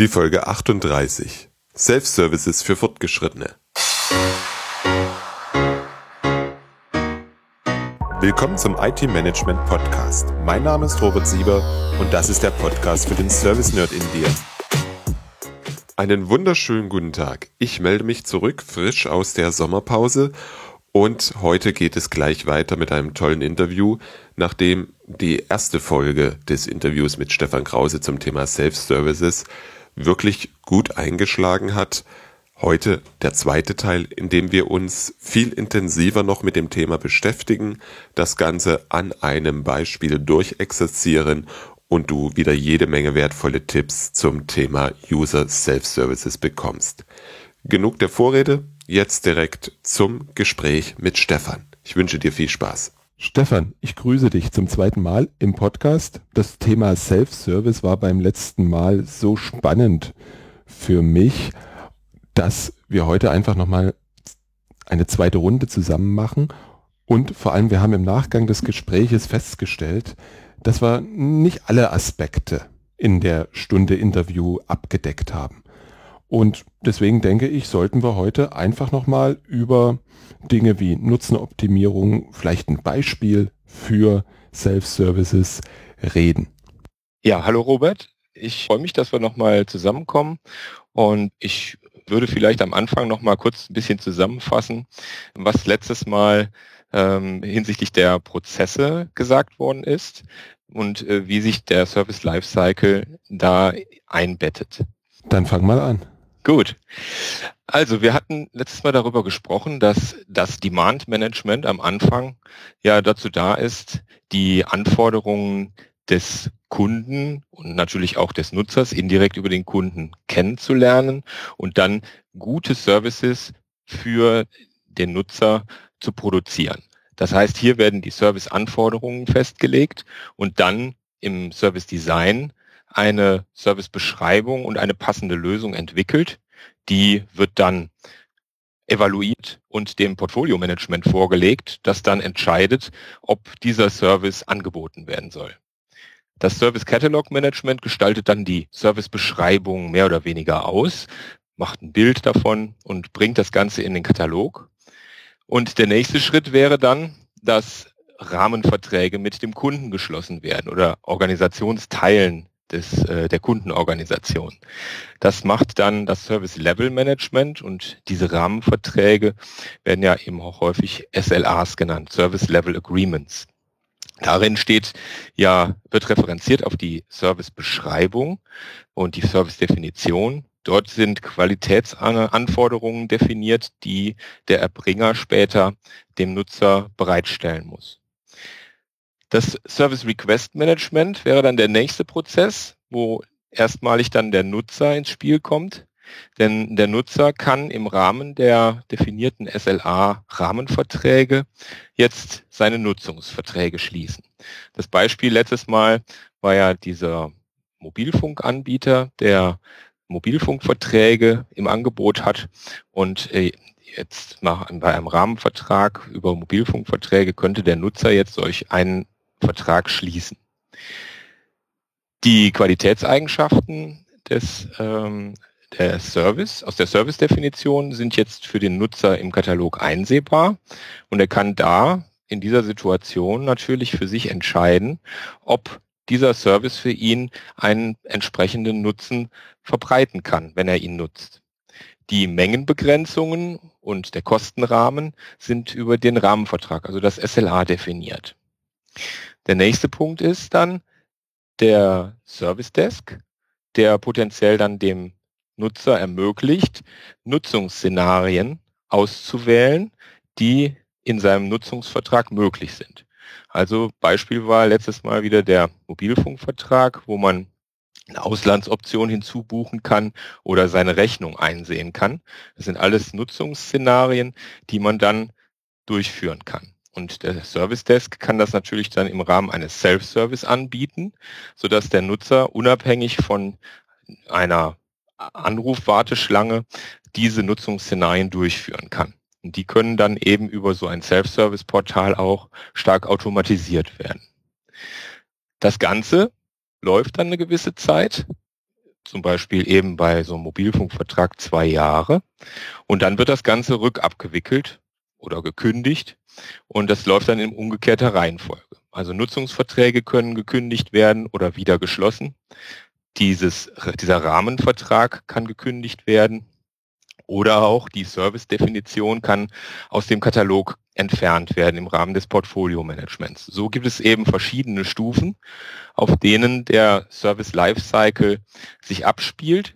Die Folge 38. Self-Services für Fortgeschrittene. Willkommen zum IT-Management Podcast. Mein Name ist Robert Sieber und das ist der Podcast für den Service-Nerd in dir. Einen wunderschönen guten Tag. Ich melde mich zurück, frisch aus der Sommerpause und heute geht es gleich weiter mit einem tollen Interview, nachdem die erste Folge des Interviews mit Stefan Krause zum Thema Self-Services wirklich gut eingeschlagen hat. Heute der zweite Teil, in dem wir uns viel intensiver noch mit dem Thema beschäftigen, das Ganze an einem Beispiel durchexerzieren und du wieder jede Menge wertvolle Tipps zum Thema User Self-Services bekommst. Genug der Vorrede, jetzt direkt zum Gespräch mit Stefan. Ich wünsche dir viel Spaß. Stefan, ich grüße dich zum zweiten Mal im Podcast. Das Thema Self-Service war beim letzten Mal so spannend für mich, dass wir heute einfach nochmal eine zweite Runde zusammen machen. Und vor allem, wir haben im Nachgang des Gespräches festgestellt, dass wir nicht alle Aspekte in der Stunde Interview abgedeckt haben. Und deswegen denke ich, sollten wir heute einfach nochmal über Dinge wie Nutzenoptimierung, vielleicht ein Beispiel für Self-Services reden. Ja, hallo Robert. Ich freue mich, dass wir nochmal zusammenkommen und ich würde vielleicht am Anfang nochmal kurz ein bisschen zusammenfassen, was letztes Mal ähm, hinsichtlich der Prozesse gesagt worden ist und äh, wie sich der Service Lifecycle da einbettet. Dann fang mal an. Gut. Also wir hatten letztes Mal darüber gesprochen, dass das Demand Management am Anfang ja dazu da ist, die Anforderungen des Kunden und natürlich auch des Nutzers indirekt über den Kunden kennenzulernen und dann gute Services für den Nutzer zu produzieren. Das heißt, hier werden die Serviceanforderungen festgelegt und dann im Service Design eine Servicebeschreibung und eine passende Lösung entwickelt. Die wird dann evaluiert und dem Portfolio-Management vorgelegt, das dann entscheidet, ob dieser Service angeboten werden soll. Das Service Catalog Management gestaltet dann die Servicebeschreibung mehr oder weniger aus, macht ein Bild davon und bringt das Ganze in den Katalog. Und der nächste Schritt wäre dann, dass Rahmenverträge mit dem Kunden geschlossen werden oder Organisationsteilen des, äh, der Kundenorganisation. Das macht dann das Service Level Management und diese Rahmenverträge werden ja eben auch häufig SLAs genannt, Service Level Agreements. Darin steht ja, wird referenziert auf die Servicebeschreibung und die Service-Definition. Dort sind Qualitätsanforderungen definiert, die der Erbringer später dem Nutzer bereitstellen muss. Das Service Request Management wäre dann der nächste Prozess, wo erstmalig dann der Nutzer ins Spiel kommt. Denn der Nutzer kann im Rahmen der definierten SLA-Rahmenverträge jetzt seine Nutzungsverträge schließen. Das Beispiel letztes Mal war ja dieser Mobilfunkanbieter, der Mobilfunkverträge im Angebot hat und äh, jetzt bei einem Rahmenvertrag über Mobilfunkverträge könnte der Nutzer jetzt solch einen Vertrag schließen. Die Qualitätseigenschaften des ähm, der Service, aus der Service-Definition sind jetzt für den Nutzer im Katalog einsehbar und er kann da in dieser Situation natürlich für sich entscheiden, ob dieser Service für ihn einen entsprechenden Nutzen verbreiten kann, wenn er ihn nutzt. Die Mengenbegrenzungen und der Kostenrahmen sind über den Rahmenvertrag, also das SLA definiert. Der nächste Punkt ist dann der Service Desk, der potenziell dann dem Nutzer ermöglicht, Nutzungsszenarien auszuwählen, die in seinem Nutzungsvertrag möglich sind. Also Beispiel war letztes Mal wieder der Mobilfunkvertrag, wo man eine Auslandsoption hinzubuchen kann oder seine Rechnung einsehen kann. Das sind alles Nutzungsszenarien, die man dann durchführen kann. Und der Service Desk kann das natürlich dann im Rahmen eines Self-Service anbieten, sodass der Nutzer unabhängig von einer Anrufwarteschlange diese Nutzungsszenarien durchführen kann. Und die können dann eben über so ein Self-Service-Portal auch stark automatisiert werden. Das Ganze läuft dann eine gewisse Zeit, zum Beispiel eben bei so einem Mobilfunkvertrag zwei Jahre. Und dann wird das Ganze rückabgewickelt oder gekündigt und das läuft dann in umgekehrter Reihenfolge. Also Nutzungsverträge können gekündigt werden oder wieder geschlossen. Dieses, dieser Rahmenvertrag kann gekündigt werden oder auch die Service-Definition kann aus dem Katalog entfernt werden im Rahmen des Portfolio-Managements. So gibt es eben verschiedene Stufen, auf denen der Service Lifecycle sich abspielt.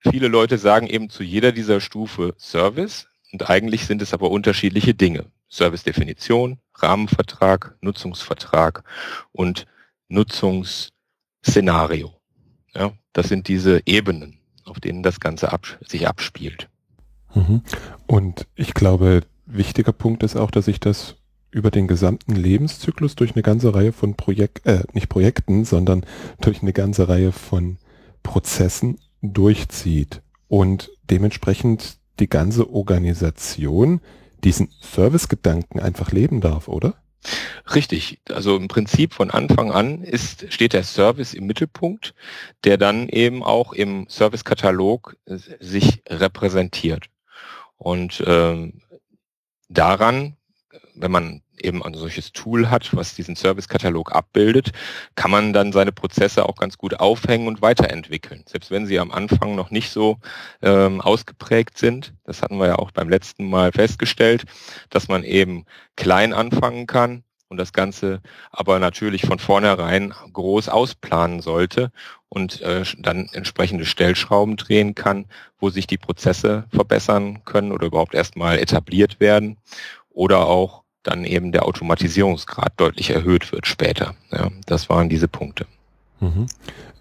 Viele Leute sagen eben zu jeder dieser Stufe Service und eigentlich sind es aber unterschiedliche Dinge. Service-Definition, Rahmenvertrag, Nutzungsvertrag und Nutzungsszenario. Ja, das sind diese Ebenen, auf denen das Ganze ab, sich abspielt. Mhm. Und ich glaube, wichtiger Punkt ist auch, dass ich das über den gesamten Lebenszyklus durch eine ganze Reihe von Projekt, äh, nicht Projekten, sondern durch eine ganze Reihe von Prozessen durchzieht und dementsprechend die ganze Organisation diesen Servicegedanken einfach leben darf, oder? Richtig. Also im Prinzip von Anfang an ist, steht der Service im Mittelpunkt, der dann eben auch im Servicekatalog äh, sich repräsentiert. Und ähm, daran, wenn man eben ein solches Tool hat, was diesen Servicekatalog abbildet, kann man dann seine Prozesse auch ganz gut aufhängen und weiterentwickeln. Selbst wenn sie am Anfang noch nicht so ähm, ausgeprägt sind, das hatten wir ja auch beim letzten Mal festgestellt, dass man eben klein anfangen kann und das Ganze aber natürlich von vornherein groß ausplanen sollte und äh, dann entsprechende Stellschrauben drehen kann, wo sich die Prozesse verbessern können oder überhaupt erstmal etabliert werden oder auch dann eben der Automatisierungsgrad deutlich erhöht wird später. Ja, das waren diese Punkte. Mhm.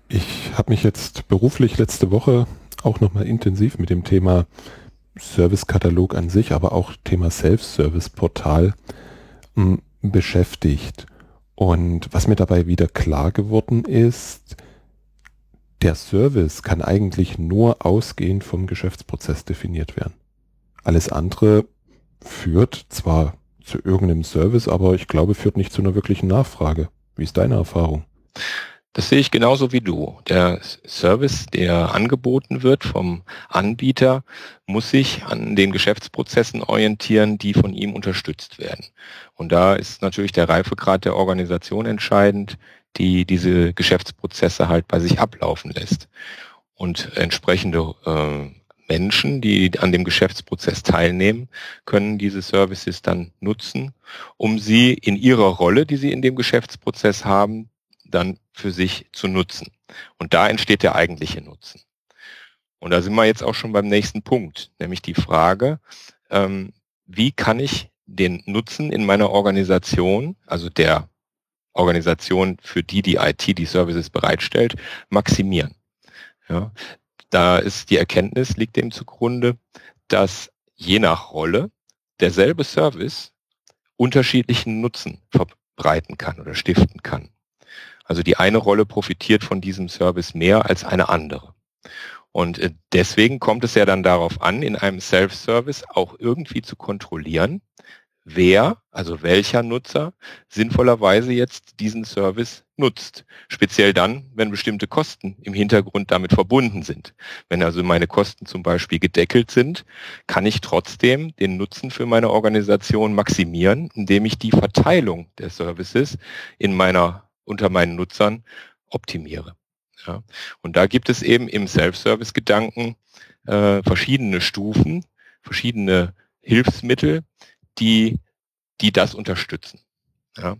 Ich habe mich jetzt beruflich letzte Woche auch nochmal intensiv mit dem Thema Servicekatalog an sich, aber auch Thema Self-Service-Portal hm, beschäftigt. Und was mir dabei wieder klar geworden ist, der Service kann eigentlich nur ausgehend vom Geschäftsprozess definiert werden. Alles andere führt zwar zu irgendeinem Service, aber ich glaube, führt nicht zu einer wirklichen Nachfrage. Wie ist deine Erfahrung? Das sehe ich genauso wie du. Der Service, der angeboten wird vom Anbieter, muss sich an den Geschäftsprozessen orientieren, die von ihm unterstützt werden. Und da ist natürlich der Reifegrad der Organisation entscheidend, die diese Geschäftsprozesse halt bei sich ablaufen lässt. Und entsprechende äh, Menschen, die an dem Geschäftsprozess teilnehmen, können diese Services dann nutzen, um sie in ihrer Rolle, die sie in dem Geschäftsprozess haben, dann für sich zu nutzen. Und da entsteht der eigentliche Nutzen. Und da sind wir jetzt auch schon beim nächsten Punkt, nämlich die Frage, ähm, wie kann ich den Nutzen in meiner Organisation, also der Organisation, für die die IT die Services bereitstellt, maximieren. Ja, da ist die Erkenntnis, liegt dem zugrunde, dass je nach Rolle derselbe Service unterschiedlichen Nutzen verbreiten kann oder stiften kann. Also die eine Rolle profitiert von diesem Service mehr als eine andere. Und äh, deswegen kommt es ja dann darauf an, in einem Self-Service auch irgendwie zu kontrollieren, wer, also welcher Nutzer, sinnvollerweise jetzt diesen Service nutzt. Speziell dann, wenn bestimmte Kosten im Hintergrund damit verbunden sind. Wenn also meine Kosten zum Beispiel gedeckelt sind, kann ich trotzdem den Nutzen für meine Organisation maximieren, indem ich die Verteilung der Services in meiner, unter meinen Nutzern optimiere. Ja. Und da gibt es eben im Self-Service-Gedanken äh, verschiedene Stufen, verschiedene Hilfsmittel, die, die das unterstützen. Ja.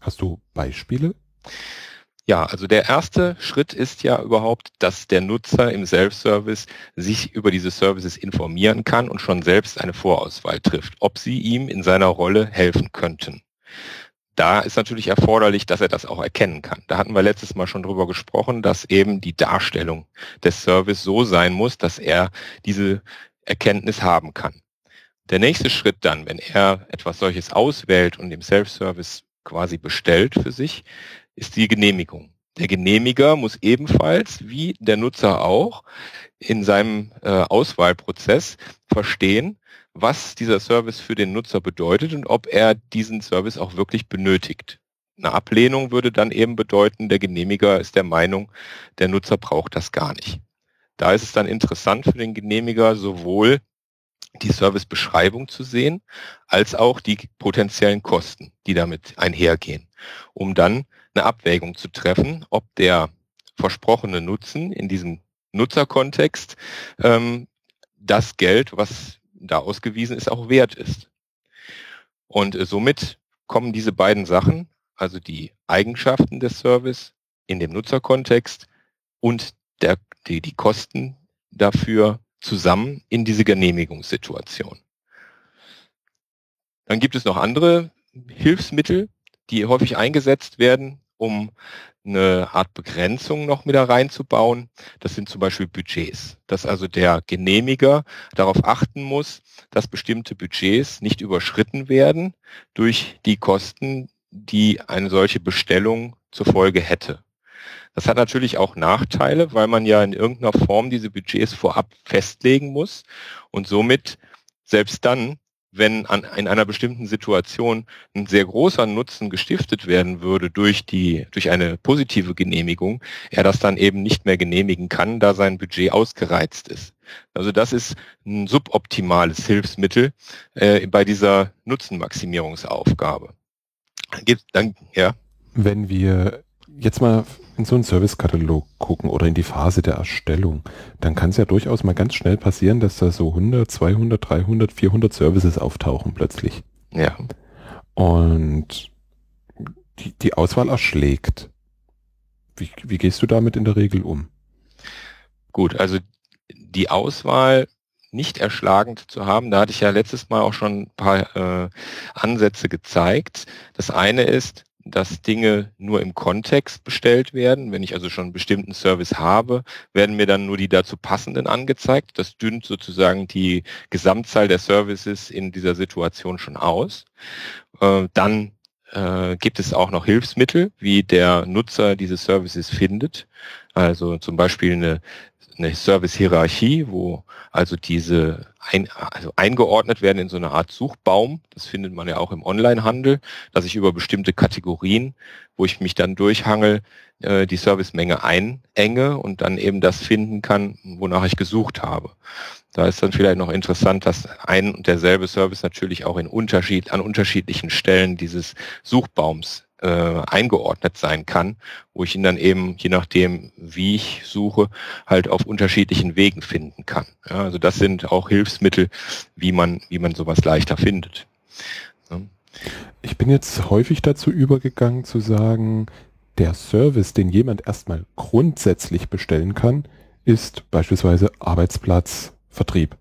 Hast du Beispiele? Ja, also der erste Schritt ist ja überhaupt, dass der Nutzer im Self-Service sich über diese Services informieren kann und schon selbst eine Vorauswahl trifft, ob sie ihm in seiner Rolle helfen könnten. Da ist natürlich erforderlich, dass er das auch erkennen kann. Da hatten wir letztes Mal schon drüber gesprochen, dass eben die Darstellung des Service so sein muss, dass er diese Erkenntnis haben kann. Der nächste Schritt dann, wenn er etwas solches auswählt und im Self-Service quasi bestellt für sich, ist die Genehmigung. Der Genehmiger muss ebenfalls, wie der Nutzer auch, in seinem äh, Auswahlprozess verstehen, was dieser Service für den Nutzer bedeutet und ob er diesen Service auch wirklich benötigt. eine Ablehnung würde dann eben bedeuten, der Genehmiger ist der Meinung, der Nutzer braucht das gar nicht. Da ist es dann interessant für den Genehmiger sowohl die Servicebeschreibung zu sehen, als auch die potenziellen Kosten, die damit einhergehen, um dann eine Abwägung zu treffen, ob der versprochene Nutzen in diesem Nutzerkontext ähm, das Geld, was da ausgewiesen ist, auch wert ist. Und äh, somit kommen diese beiden Sachen, also die Eigenschaften des Service in dem Nutzerkontext und der, die, die Kosten dafür zusammen in diese Genehmigungssituation. Dann gibt es noch andere Hilfsmittel, die häufig eingesetzt werden, um eine Art Begrenzung noch mit da reinzubauen. Das sind zum Beispiel Budgets, dass also der Genehmiger darauf achten muss, dass bestimmte Budgets nicht überschritten werden durch die Kosten, die eine solche Bestellung zur Folge hätte. Das hat natürlich auch Nachteile, weil man ja in irgendeiner Form diese Budgets vorab festlegen muss und somit selbst dann, wenn an, in einer bestimmten Situation ein sehr großer Nutzen gestiftet werden würde durch die, durch eine positive Genehmigung, er das dann eben nicht mehr genehmigen kann, da sein Budget ausgereizt ist. Also das ist ein suboptimales Hilfsmittel äh, bei dieser Nutzenmaximierungsaufgabe. Gibt, dann, ja. Wenn wir jetzt mal in so einen Servicekatalog gucken oder in die Phase der Erstellung, dann kann es ja durchaus mal ganz schnell passieren, dass da so 100, 200, 300, 400 Services auftauchen plötzlich. Ja. Und die, die Auswahl erschlägt. Wie, wie gehst du damit in der Regel um? Gut, also die Auswahl nicht erschlagend zu haben, da hatte ich ja letztes Mal auch schon ein paar äh, Ansätze gezeigt. Das eine ist, dass Dinge nur im Kontext bestellt werden. Wenn ich also schon einen bestimmten Service habe, werden mir dann nur die dazu passenden angezeigt. Das dünnt sozusagen die Gesamtzahl der Services in dieser Situation schon aus. Äh, dann äh, gibt es auch noch Hilfsmittel, wie der Nutzer diese Services findet. Also zum Beispiel eine eine Service-Hierarchie, wo also diese ein, also eingeordnet werden in so eine Art Suchbaum. Das findet man ja auch im Onlinehandel, dass ich über bestimmte Kategorien, wo ich mich dann durchhangel, äh, die Servicemenge einenge und dann eben das finden kann, wonach ich gesucht habe. Da ist dann vielleicht noch interessant, dass ein und derselbe Service natürlich auch in Unterschied, an unterschiedlichen Stellen dieses Suchbaums äh, eingeordnet sein kann, wo ich ihn dann eben, je nachdem, wie ich suche, halt auf unterschiedlichen Wegen finden kann. Ja, also das sind auch Hilfsmittel, wie man, wie man sowas leichter findet. Ja. Ich bin jetzt häufig dazu übergegangen zu sagen, der Service, den jemand erstmal grundsätzlich bestellen kann, ist beispielsweise Arbeitsplatz, Vertrieb.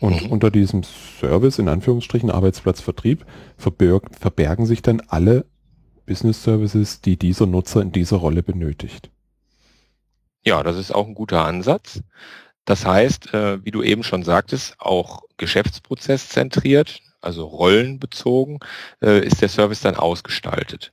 Und mhm. unter diesem Service, in Anführungsstrichen Arbeitsplatz, Vertrieb, verbergen sich dann alle Business Services, die dieser Nutzer in dieser Rolle benötigt. Ja, das ist auch ein guter Ansatz. Das heißt, äh, wie du eben schon sagtest, auch geschäftsprozesszentriert, also rollenbezogen, äh, ist der Service dann ausgestaltet.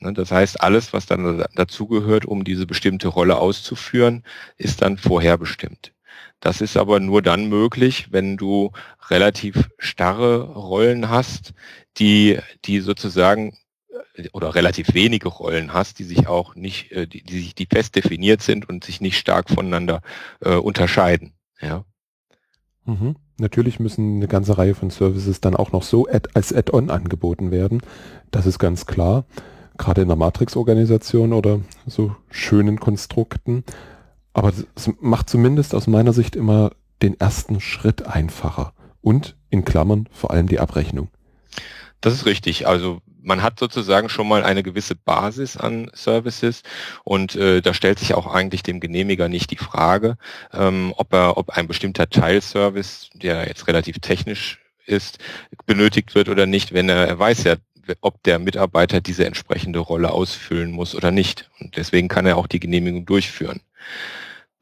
Ne, das heißt, alles, was dann dazugehört, um diese bestimmte Rolle auszuführen, ist dann vorherbestimmt. Das ist aber nur dann möglich, wenn du relativ starre Rollen hast, die, die sozusagen oder relativ wenige Rollen hast, die sich auch nicht, äh, die, die sich, die fest definiert sind und sich nicht stark voneinander äh, unterscheiden. Ja. Mhm. Natürlich müssen eine ganze Reihe von Services dann auch noch so ad, als Add-on angeboten werden. Das ist ganz klar. Gerade in der Matrix-Organisation oder so schönen Konstrukten. Aber es macht zumindest aus meiner Sicht immer den ersten Schritt einfacher. Und in Klammern vor allem die Abrechnung. Das ist richtig. Also man hat sozusagen schon mal eine gewisse Basis an Services und äh, da stellt sich auch eigentlich dem Genehmiger nicht die Frage, ähm, ob er, ob ein bestimmter Teilservice, der jetzt relativ technisch ist, benötigt wird oder nicht, wenn er, er weiß ja, ob der Mitarbeiter diese entsprechende Rolle ausfüllen muss oder nicht. Und deswegen kann er auch die Genehmigung durchführen.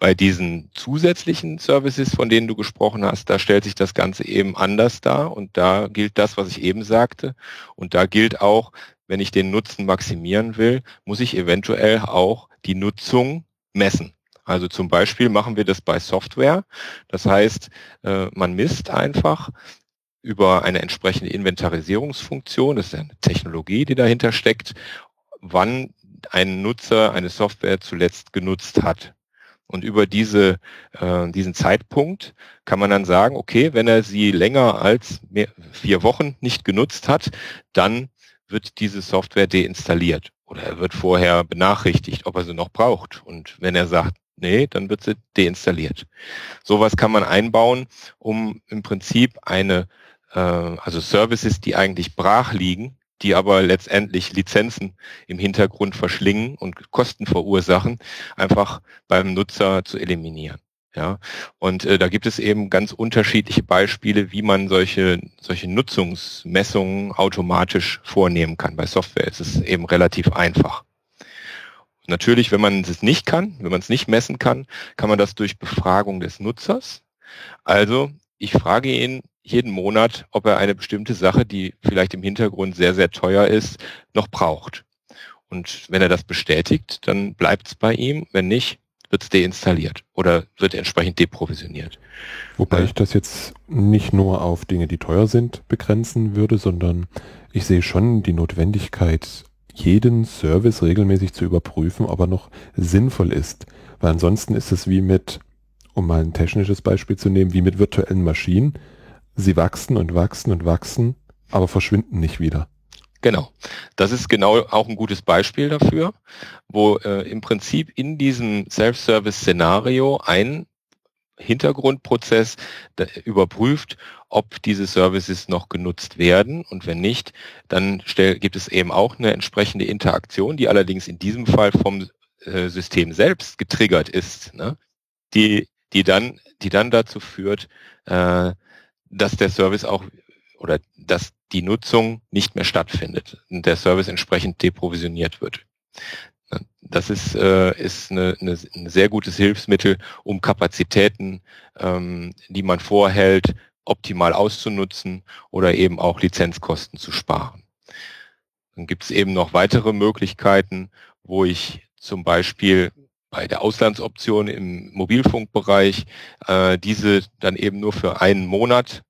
Bei diesen zusätzlichen Services, von denen du gesprochen hast, da stellt sich das Ganze eben anders dar und da gilt das, was ich eben sagte. Und da gilt auch, wenn ich den Nutzen maximieren will, muss ich eventuell auch die Nutzung messen. Also zum Beispiel machen wir das bei Software. Das heißt, äh, man misst einfach über eine entsprechende Inventarisierungsfunktion, das ist eine Technologie, die dahinter steckt, wann ein Nutzer eine Software zuletzt genutzt hat. Und über diese, äh, diesen Zeitpunkt kann man dann sagen, okay, wenn er sie länger als mehr, vier Wochen nicht genutzt hat, dann wird diese Software deinstalliert. Oder er wird vorher benachrichtigt, ob er sie noch braucht. Und wenn er sagt, nee, dann wird sie deinstalliert. Sowas kann man einbauen, um im Prinzip eine, äh, also Services, die eigentlich brach liegen, die aber letztendlich Lizenzen im Hintergrund verschlingen und Kosten verursachen, einfach beim Nutzer zu eliminieren. Ja, und äh, da gibt es eben ganz unterschiedliche Beispiele, wie man solche, solche Nutzungsmessungen automatisch vornehmen kann. Bei Software ist es eben relativ einfach. Natürlich, wenn man es nicht kann, wenn man es nicht messen kann, kann man das durch Befragung des Nutzers. Also ich frage ihn, jeden Monat, ob er eine bestimmte Sache, die vielleicht im Hintergrund sehr, sehr teuer ist, noch braucht. Und wenn er das bestätigt, dann bleibt es bei ihm. Wenn nicht, wird es deinstalliert oder wird entsprechend deprovisioniert. Wobei äh, ich das jetzt nicht nur auf Dinge, die teuer sind, begrenzen würde, sondern ich sehe schon die Notwendigkeit, jeden Service regelmäßig zu überprüfen, ob er noch sinnvoll ist. Weil ansonsten ist es wie mit, um mal ein technisches Beispiel zu nehmen, wie mit virtuellen Maschinen sie wachsen und wachsen und wachsen, aber verschwinden nicht wieder. Genau. Das ist genau auch ein gutes Beispiel dafür, wo äh, im Prinzip in diesem Self-Service-Szenario ein Hintergrundprozess überprüft, ob diese Services noch genutzt werden und wenn nicht, dann gibt es eben auch eine entsprechende Interaktion, die allerdings in diesem Fall vom äh, System selbst getriggert ist, ne? die, die, dann, die dann dazu führt, äh, dass der Service auch oder dass die Nutzung nicht mehr stattfindet und der Service entsprechend deprovisioniert wird. Das ist, äh, ist eine, eine, ein sehr gutes Hilfsmittel, um Kapazitäten, ähm, die man vorhält, optimal auszunutzen oder eben auch Lizenzkosten zu sparen. Dann gibt es eben noch weitere Möglichkeiten, wo ich zum Beispiel bei der Auslandsoption im Mobilfunkbereich äh, diese dann eben nur für einen Monat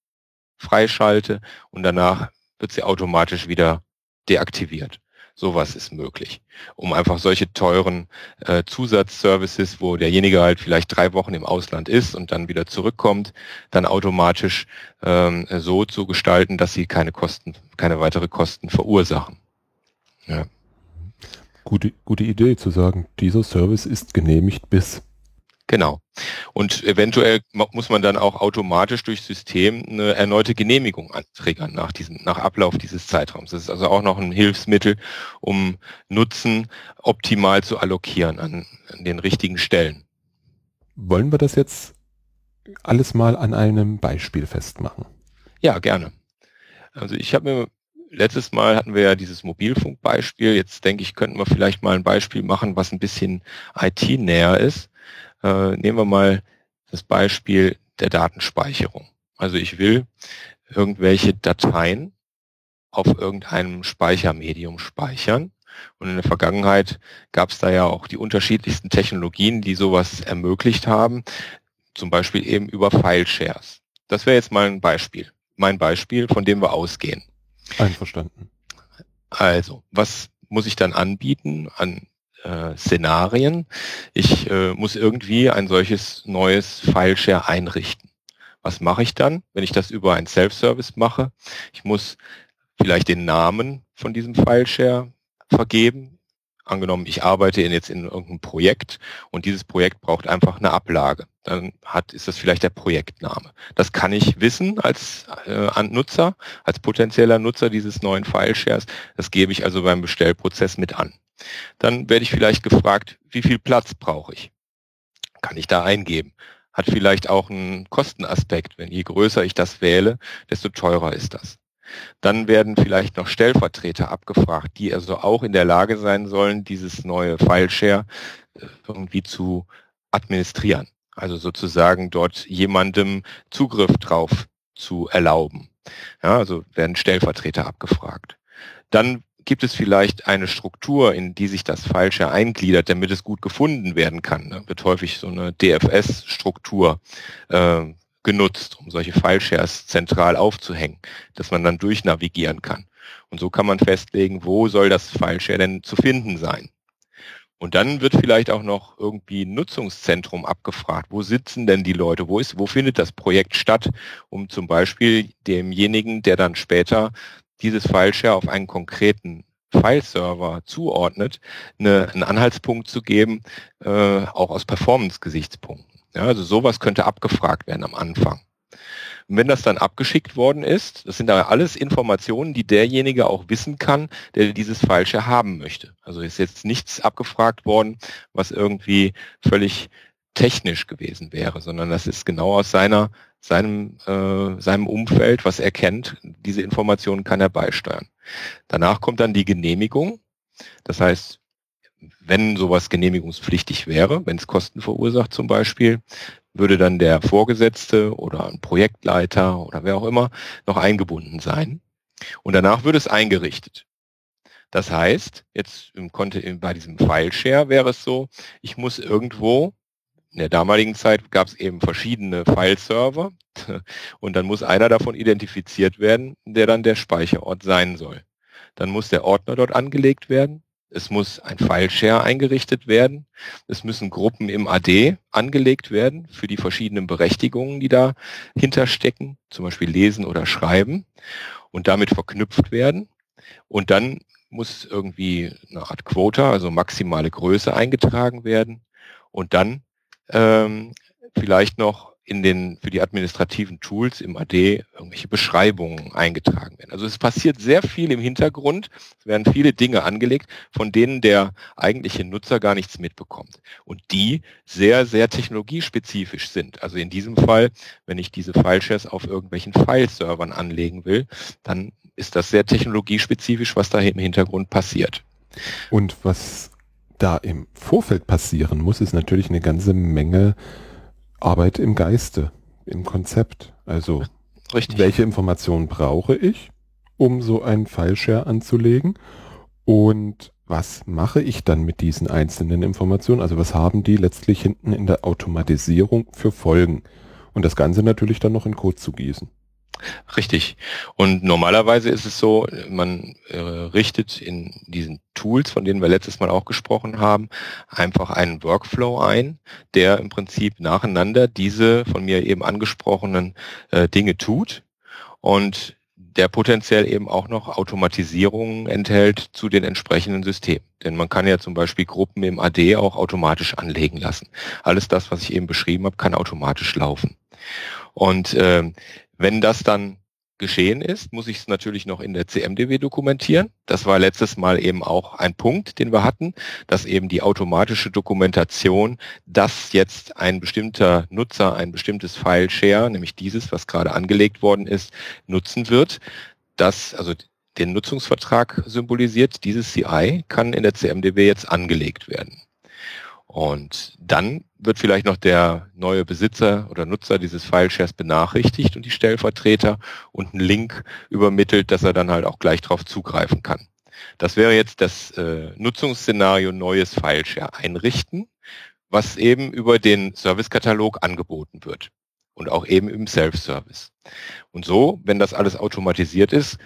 freischalte und danach wird sie automatisch wieder deaktiviert. Sowas ist möglich, um einfach solche teuren äh, Zusatzservices, wo derjenige halt vielleicht drei Wochen im Ausland ist und dann wieder zurückkommt, dann automatisch ähm, so zu gestalten, dass sie keine Kosten, keine weitere Kosten verursachen. Ja. Gute, gute Idee zu sagen, dieser Service ist genehmigt bis. Genau. Und eventuell muss man dann auch automatisch durch System eine erneute Genehmigung anträgern nach diesem, nach Ablauf dieses Zeitraums. Das ist also auch noch ein Hilfsmittel, um Nutzen optimal zu allokieren an, an den richtigen Stellen. Wollen wir das jetzt alles mal an einem Beispiel festmachen? Ja, gerne. Also ich habe mir letztes Mal hatten wir ja dieses Mobilfunkbeispiel. Jetzt denke ich, könnten wir vielleicht mal ein Beispiel machen, was ein bisschen IT-näher ist. Äh, nehmen wir mal das Beispiel der Datenspeicherung. Also ich will irgendwelche Dateien auf irgendeinem Speichermedium speichern. Und in der Vergangenheit gab es da ja auch die unterschiedlichsten Technologien, die sowas ermöglicht haben. Zum Beispiel eben über File-Shares. Das wäre jetzt mal ein Beispiel. Mein Beispiel, von dem wir ausgehen. Einverstanden. Also, was muss ich dann anbieten an äh, Szenarien? Ich äh, muss irgendwie ein solches neues File-Share einrichten. Was mache ich dann, wenn ich das über ein Self-Service mache? Ich muss vielleicht den Namen von diesem File-Share vergeben angenommen, ich arbeite in jetzt in irgendeinem Projekt und dieses Projekt braucht einfach eine Ablage. Dann hat, ist das vielleicht der Projektname. Das kann ich wissen als äh, Nutzer, als potenzieller Nutzer dieses neuen File-Shares. Das gebe ich also beim Bestellprozess mit an. Dann werde ich vielleicht gefragt, wie viel Platz brauche ich? Kann ich da eingeben? Hat vielleicht auch einen Kostenaspekt. Wenn je größer ich das wähle, desto teurer ist das. Dann werden vielleicht noch Stellvertreter abgefragt, die also auch in der Lage sein sollen, dieses neue File-Share äh, irgendwie zu administrieren. Also sozusagen dort jemandem Zugriff drauf zu erlauben. Ja, also werden Stellvertreter abgefragt. Dann gibt es vielleicht eine Struktur, in die sich das File-Share eingliedert, damit es gut gefunden werden kann. Da wird häufig so eine DFS-Struktur äh, genutzt, um solche File-Shares zentral aufzuhängen, dass man dann durchnavigieren kann. Und so kann man festlegen, wo soll das File-Share denn zu finden sein. Und dann wird vielleicht auch noch irgendwie ein Nutzungszentrum abgefragt. Wo sitzen denn die Leute? Wo ist, wo findet das Projekt statt? Um zum Beispiel demjenigen, der dann später dieses File-Share auf einen konkreten File-Server zuordnet, eine, einen Anhaltspunkt zu geben, äh, auch aus Performance-Gesichtspunkten. Ja, also sowas könnte abgefragt werden am Anfang. Und wenn das dann abgeschickt worden ist, das sind da alles Informationen, die derjenige auch wissen kann, der dieses Falsche haben möchte. Also ist jetzt nichts abgefragt worden, was irgendwie völlig technisch gewesen wäre, sondern das ist genau aus seiner, seinem, äh, seinem Umfeld, was er kennt. Diese Informationen kann er beisteuern. Danach kommt dann die Genehmigung. Das heißt, wenn sowas genehmigungspflichtig wäre, wenn es Kosten verursacht zum Beispiel, würde dann der Vorgesetzte oder ein Projektleiter oder wer auch immer noch eingebunden sein. Und danach würde es eingerichtet. Das heißt, jetzt im, bei diesem File-Share wäre es so, ich muss irgendwo, in der damaligen Zeit gab es eben verschiedene File-Server und dann muss einer davon identifiziert werden, der dann der Speicherort sein soll. Dann muss der Ordner dort angelegt werden es muss ein File-Share eingerichtet werden. Es müssen Gruppen im AD angelegt werden für die verschiedenen Berechtigungen, die da hinterstecken, zum Beispiel lesen oder schreiben und damit verknüpft werden. Und dann muss irgendwie eine Art Quota, also maximale Größe eingetragen werden und dann ähm, vielleicht noch in den, für die administrativen Tools im AD irgendwelche Beschreibungen eingetragen werden. Also es passiert sehr viel im Hintergrund, es werden viele Dinge angelegt, von denen der eigentliche Nutzer gar nichts mitbekommt. Und die sehr, sehr technologiespezifisch sind. Also in diesem Fall, wenn ich diese Fileshares auf irgendwelchen File-Servern anlegen will, dann ist das sehr technologiespezifisch, was da im Hintergrund passiert. Und was da im Vorfeld passieren muss, ist natürlich eine ganze Menge Arbeit im Geiste, im Konzept. Also Richtig. welche Informationen brauche ich, um so einen File-Share anzulegen und was mache ich dann mit diesen einzelnen Informationen? Also was haben die letztlich hinten in der Automatisierung für Folgen? Und das Ganze natürlich dann noch in Code zu gießen. Richtig. Und normalerweise ist es so, man äh, richtet in diesen Tools, von denen wir letztes Mal auch gesprochen haben, einfach einen Workflow ein, der im Prinzip nacheinander diese von mir eben angesprochenen äh, Dinge tut und der potenziell eben auch noch Automatisierungen enthält zu den entsprechenden Systemen. Denn man kann ja zum Beispiel Gruppen im AD auch automatisch anlegen lassen. Alles das, was ich eben beschrieben habe, kann automatisch laufen. Und äh, wenn das dann geschehen ist, muss ich es natürlich noch in der CMDB dokumentieren. Das war letztes Mal eben auch ein Punkt, den wir hatten, dass eben die automatische Dokumentation, dass jetzt ein bestimmter Nutzer ein bestimmtes File-Share, nämlich dieses, was gerade angelegt worden ist, nutzen wird. Das, also den Nutzungsvertrag symbolisiert, dieses CI kann in der CMDB jetzt angelegt werden. Und dann wird vielleicht noch der neue Besitzer oder Nutzer dieses File-Shares benachrichtigt und die Stellvertreter und einen Link übermittelt, dass er dann halt auch gleich darauf zugreifen kann. Das wäre jetzt das äh, Nutzungsszenario neues File-Share einrichten, was eben über den Servicekatalog angeboten wird und auch eben im Self-Service. Und so, wenn das alles automatisiert ist,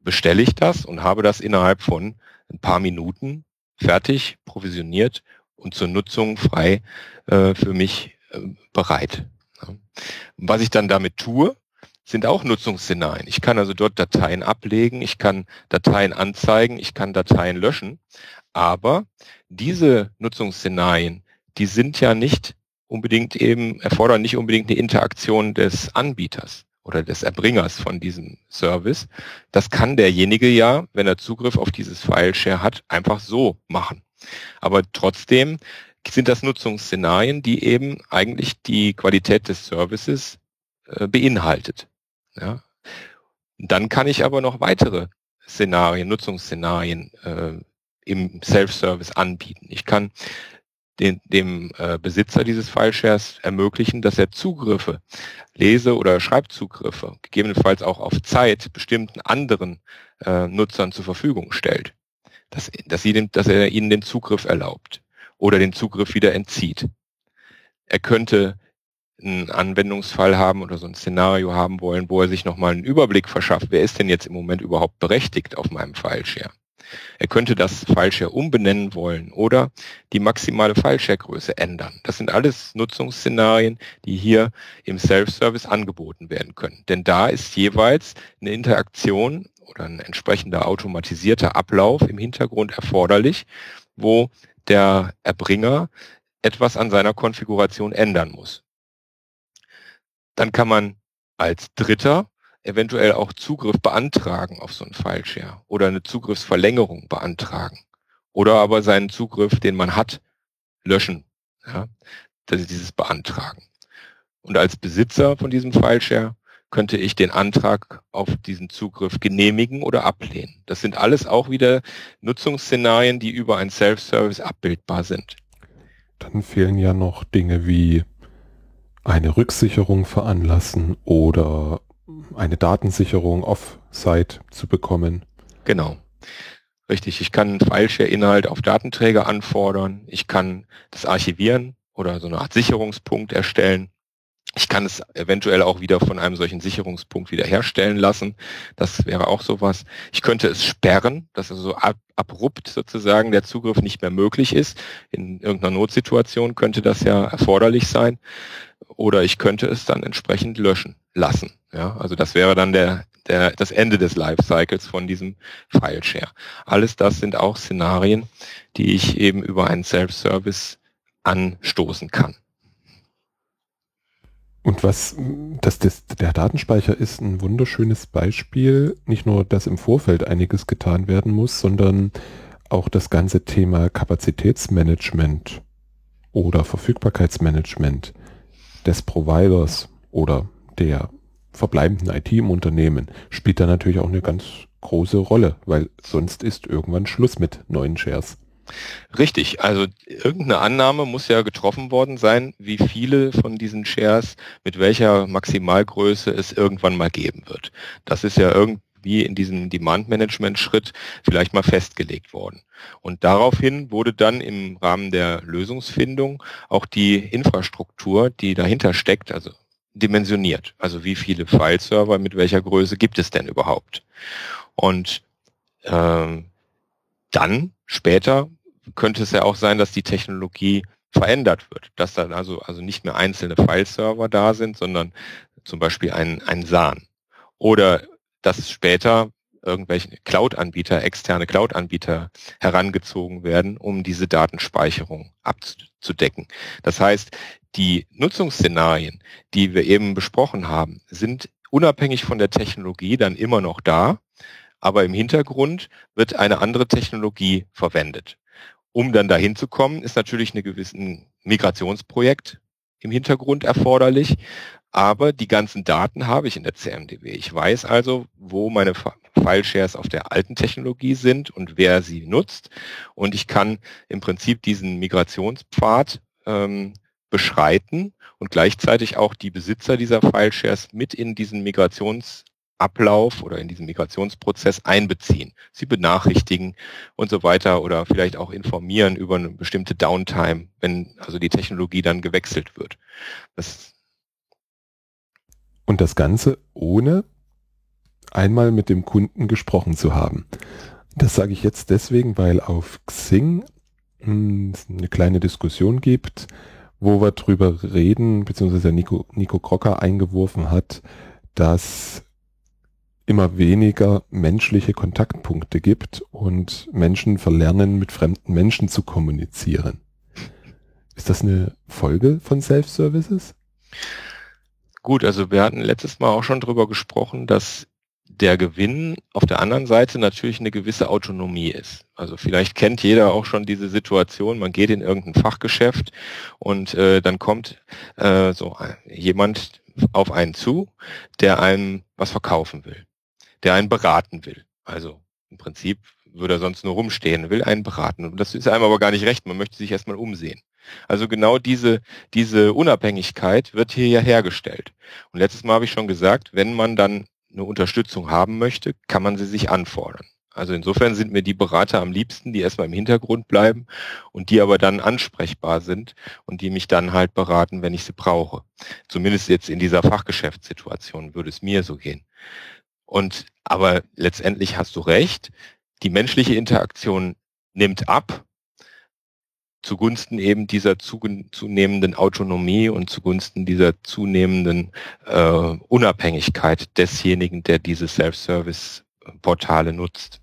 bestelle ich das und habe das innerhalb von ein paar Minuten fertig, provisioniert und zur Nutzung frei äh, für mich äh, bereit. Ja. Was ich dann damit tue, sind auch Nutzungsszenarien. Ich kann also dort Dateien ablegen, ich kann Dateien anzeigen, ich kann Dateien löschen, aber diese Nutzungsszenarien, die sind ja nicht unbedingt eben, erfordern nicht unbedingt eine Interaktion des Anbieters oder des Erbringers von diesem Service. Das kann derjenige ja, wenn er Zugriff auf dieses File-Share hat, einfach so machen. Aber trotzdem sind das Nutzungsszenarien, die eben eigentlich die Qualität des Services äh, beinhaltet. Ja. Dann kann ich aber noch weitere Szenarien, Nutzungsszenarien äh, im Self-Service anbieten. Ich kann den, dem äh, Besitzer dieses File-Shares ermöglichen, dass er Zugriffe, Lese- oder Schreibzugriffe, gegebenenfalls auch auf Zeit bestimmten anderen äh, Nutzern zur Verfügung stellt dass, dass, sie dem, dass er ihnen den Zugriff erlaubt oder den Zugriff wieder entzieht. Er könnte einen Anwendungsfall haben oder so ein Szenario haben wollen, wo er sich nochmal einen Überblick verschafft, wer ist denn jetzt im Moment überhaupt berechtigt auf meinem Fileshare. Er könnte das Fileshare umbenennen wollen oder die maximale Fileshare-Größe ändern. Das sind alles Nutzungsszenarien, die hier im Self-Service angeboten werden können. Denn da ist jeweils eine Interaktion oder ein entsprechender automatisierter Ablauf im Hintergrund erforderlich, wo der Erbringer etwas an seiner Konfiguration ändern muss. Dann kann man als Dritter eventuell auch Zugriff beantragen auf so einen Fileshare oder eine Zugriffsverlängerung beantragen oder aber seinen Zugriff, den man hat, löschen. Ja, das ist dieses Beantragen. Und als Besitzer von diesem Fileshare könnte ich den Antrag auf diesen Zugriff genehmigen oder ablehnen. Das sind alles auch wieder Nutzungsszenarien, die über ein Self-Service abbildbar sind. Dann fehlen ja noch Dinge wie eine Rücksicherung veranlassen oder eine Datensicherung off-site zu bekommen. Genau. Richtig. Ich kann Fileshare-Inhalt auf Datenträger anfordern. Ich kann das archivieren oder so eine Art Sicherungspunkt erstellen. Ich kann es eventuell auch wieder von einem solchen Sicherungspunkt wiederherstellen lassen. Das wäre auch sowas. Ich könnte es sperren, dass also ab, abrupt sozusagen der Zugriff nicht mehr möglich ist. In irgendeiner Notsituation könnte das ja erforderlich sein. Oder ich könnte es dann entsprechend löschen lassen. Ja, also das wäre dann der, der, das Ende des Lifecycles von diesem File-Share. Alles das sind auch Szenarien, die ich eben über einen Self-Service anstoßen kann. Und was das, das, der Datenspeicher ist ein wunderschönes Beispiel, nicht nur, dass im Vorfeld einiges getan werden muss, sondern auch das ganze Thema Kapazitätsmanagement oder Verfügbarkeitsmanagement des Providers oder der verbleibenden IT im Unternehmen spielt da natürlich auch eine ganz große Rolle, weil sonst ist irgendwann Schluss mit neuen Shares. Richtig, also irgendeine Annahme muss ja getroffen worden sein, wie viele von diesen Shares mit welcher Maximalgröße es irgendwann mal geben wird. Das ist ja irgendwie in diesem Demand-Management-Schritt vielleicht mal festgelegt worden. Und daraufhin wurde dann im Rahmen der Lösungsfindung auch die Infrastruktur, die dahinter steckt, also dimensioniert. Also wie viele File-Server mit welcher Größe gibt es denn überhaupt? Und ähm, dann später könnte es ja auch sein, dass die Technologie verändert wird, dass dann also, also nicht mehr einzelne File-Server da sind, sondern zum Beispiel ein, ein SAN. Oder dass später irgendwelche Cloud-Anbieter, externe Cloud-Anbieter herangezogen werden, um diese Datenspeicherung abzudecken. Das heißt, die Nutzungsszenarien, die wir eben besprochen haben, sind unabhängig von der Technologie dann immer noch da, aber im Hintergrund wird eine andere Technologie verwendet. Um dann dahin zu kommen, ist natürlich ein gewisses Migrationsprojekt im Hintergrund erforderlich, aber die ganzen Daten habe ich in der CMDB. Ich weiß also, wo meine File-Shares auf der alten Technologie sind und wer sie nutzt und ich kann im Prinzip diesen Migrationspfad ähm, beschreiten und gleichzeitig auch die Besitzer dieser File-Shares mit in diesen Migrationsablauf oder in diesen Migrationsprozess einbeziehen, sie benachrichtigen und so weiter oder vielleicht auch informieren über eine bestimmte Downtime, wenn also die Technologie dann gewechselt wird. Das und das Ganze ohne einmal mit dem Kunden gesprochen zu haben. Das sage ich jetzt deswegen, weil auf Xing hm, eine kleine Diskussion gibt, wo wir drüber reden, beziehungsweise Nico, Nico Crocker eingeworfen hat, dass immer weniger menschliche Kontaktpunkte gibt und Menschen verlernen, mit fremden Menschen zu kommunizieren. Ist das eine Folge von Self-Services? Gut, also wir hatten letztes Mal auch schon drüber gesprochen, dass der Gewinn auf der anderen Seite natürlich eine gewisse Autonomie ist. Also vielleicht kennt jeder auch schon diese Situation, man geht in irgendein Fachgeschäft und äh, dann kommt äh, so jemand auf einen zu, der einem was verkaufen will, der einen beraten will. Also im Prinzip würde er sonst nur rumstehen, will einen beraten. Und das ist einem aber gar nicht recht, man möchte sich erstmal umsehen. Also genau diese, diese Unabhängigkeit wird hier ja hergestellt. Und letztes Mal habe ich schon gesagt, wenn man dann eine Unterstützung haben möchte, kann man sie sich anfordern. Also insofern sind mir die Berater am liebsten, die erstmal im Hintergrund bleiben und die aber dann ansprechbar sind und die mich dann halt beraten, wenn ich sie brauche. Zumindest jetzt in dieser Fachgeschäftssituation würde es mir so gehen. Und aber letztendlich hast du recht, die menschliche Interaktion nimmt ab zugunsten eben dieser zunehmenden Autonomie und zugunsten dieser zunehmenden äh, Unabhängigkeit desjenigen, der diese Self-Service-Portale nutzt.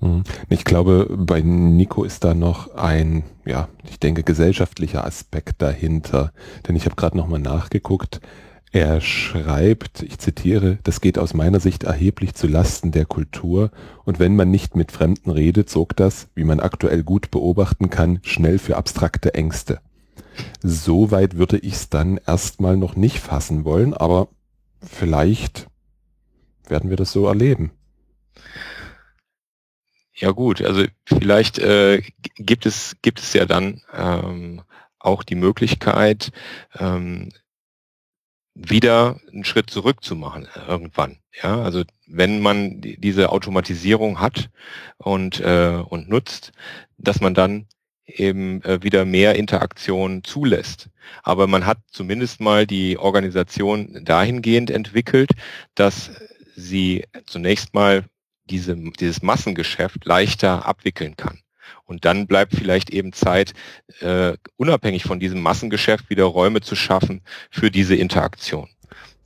Hm. Ich glaube, bei Nico ist da noch ein, ja, ich denke, gesellschaftlicher Aspekt dahinter. Denn ich habe gerade nochmal nachgeguckt. Er schreibt, ich zitiere, das geht aus meiner Sicht erheblich zu Lasten der Kultur und wenn man nicht mit Fremden redet, sorgt das, wie man aktuell gut beobachten kann, schnell für abstrakte Ängste. Soweit würde ich es dann erstmal noch nicht fassen wollen, aber vielleicht werden wir das so erleben. Ja gut, also vielleicht äh, gibt es gibt es ja dann ähm, auch die Möglichkeit, ähm, wieder einen Schritt zurück zu machen äh, irgendwann. Ja, also wenn man die, diese Automatisierung hat und äh, und nutzt, dass man dann eben äh, wieder mehr Interaktion zulässt. Aber man hat zumindest mal die Organisation dahingehend entwickelt, dass sie zunächst mal diese, dieses Massengeschäft leichter abwickeln kann. Und dann bleibt vielleicht eben Zeit, äh, unabhängig von diesem Massengeschäft wieder Räume zu schaffen für diese Interaktion.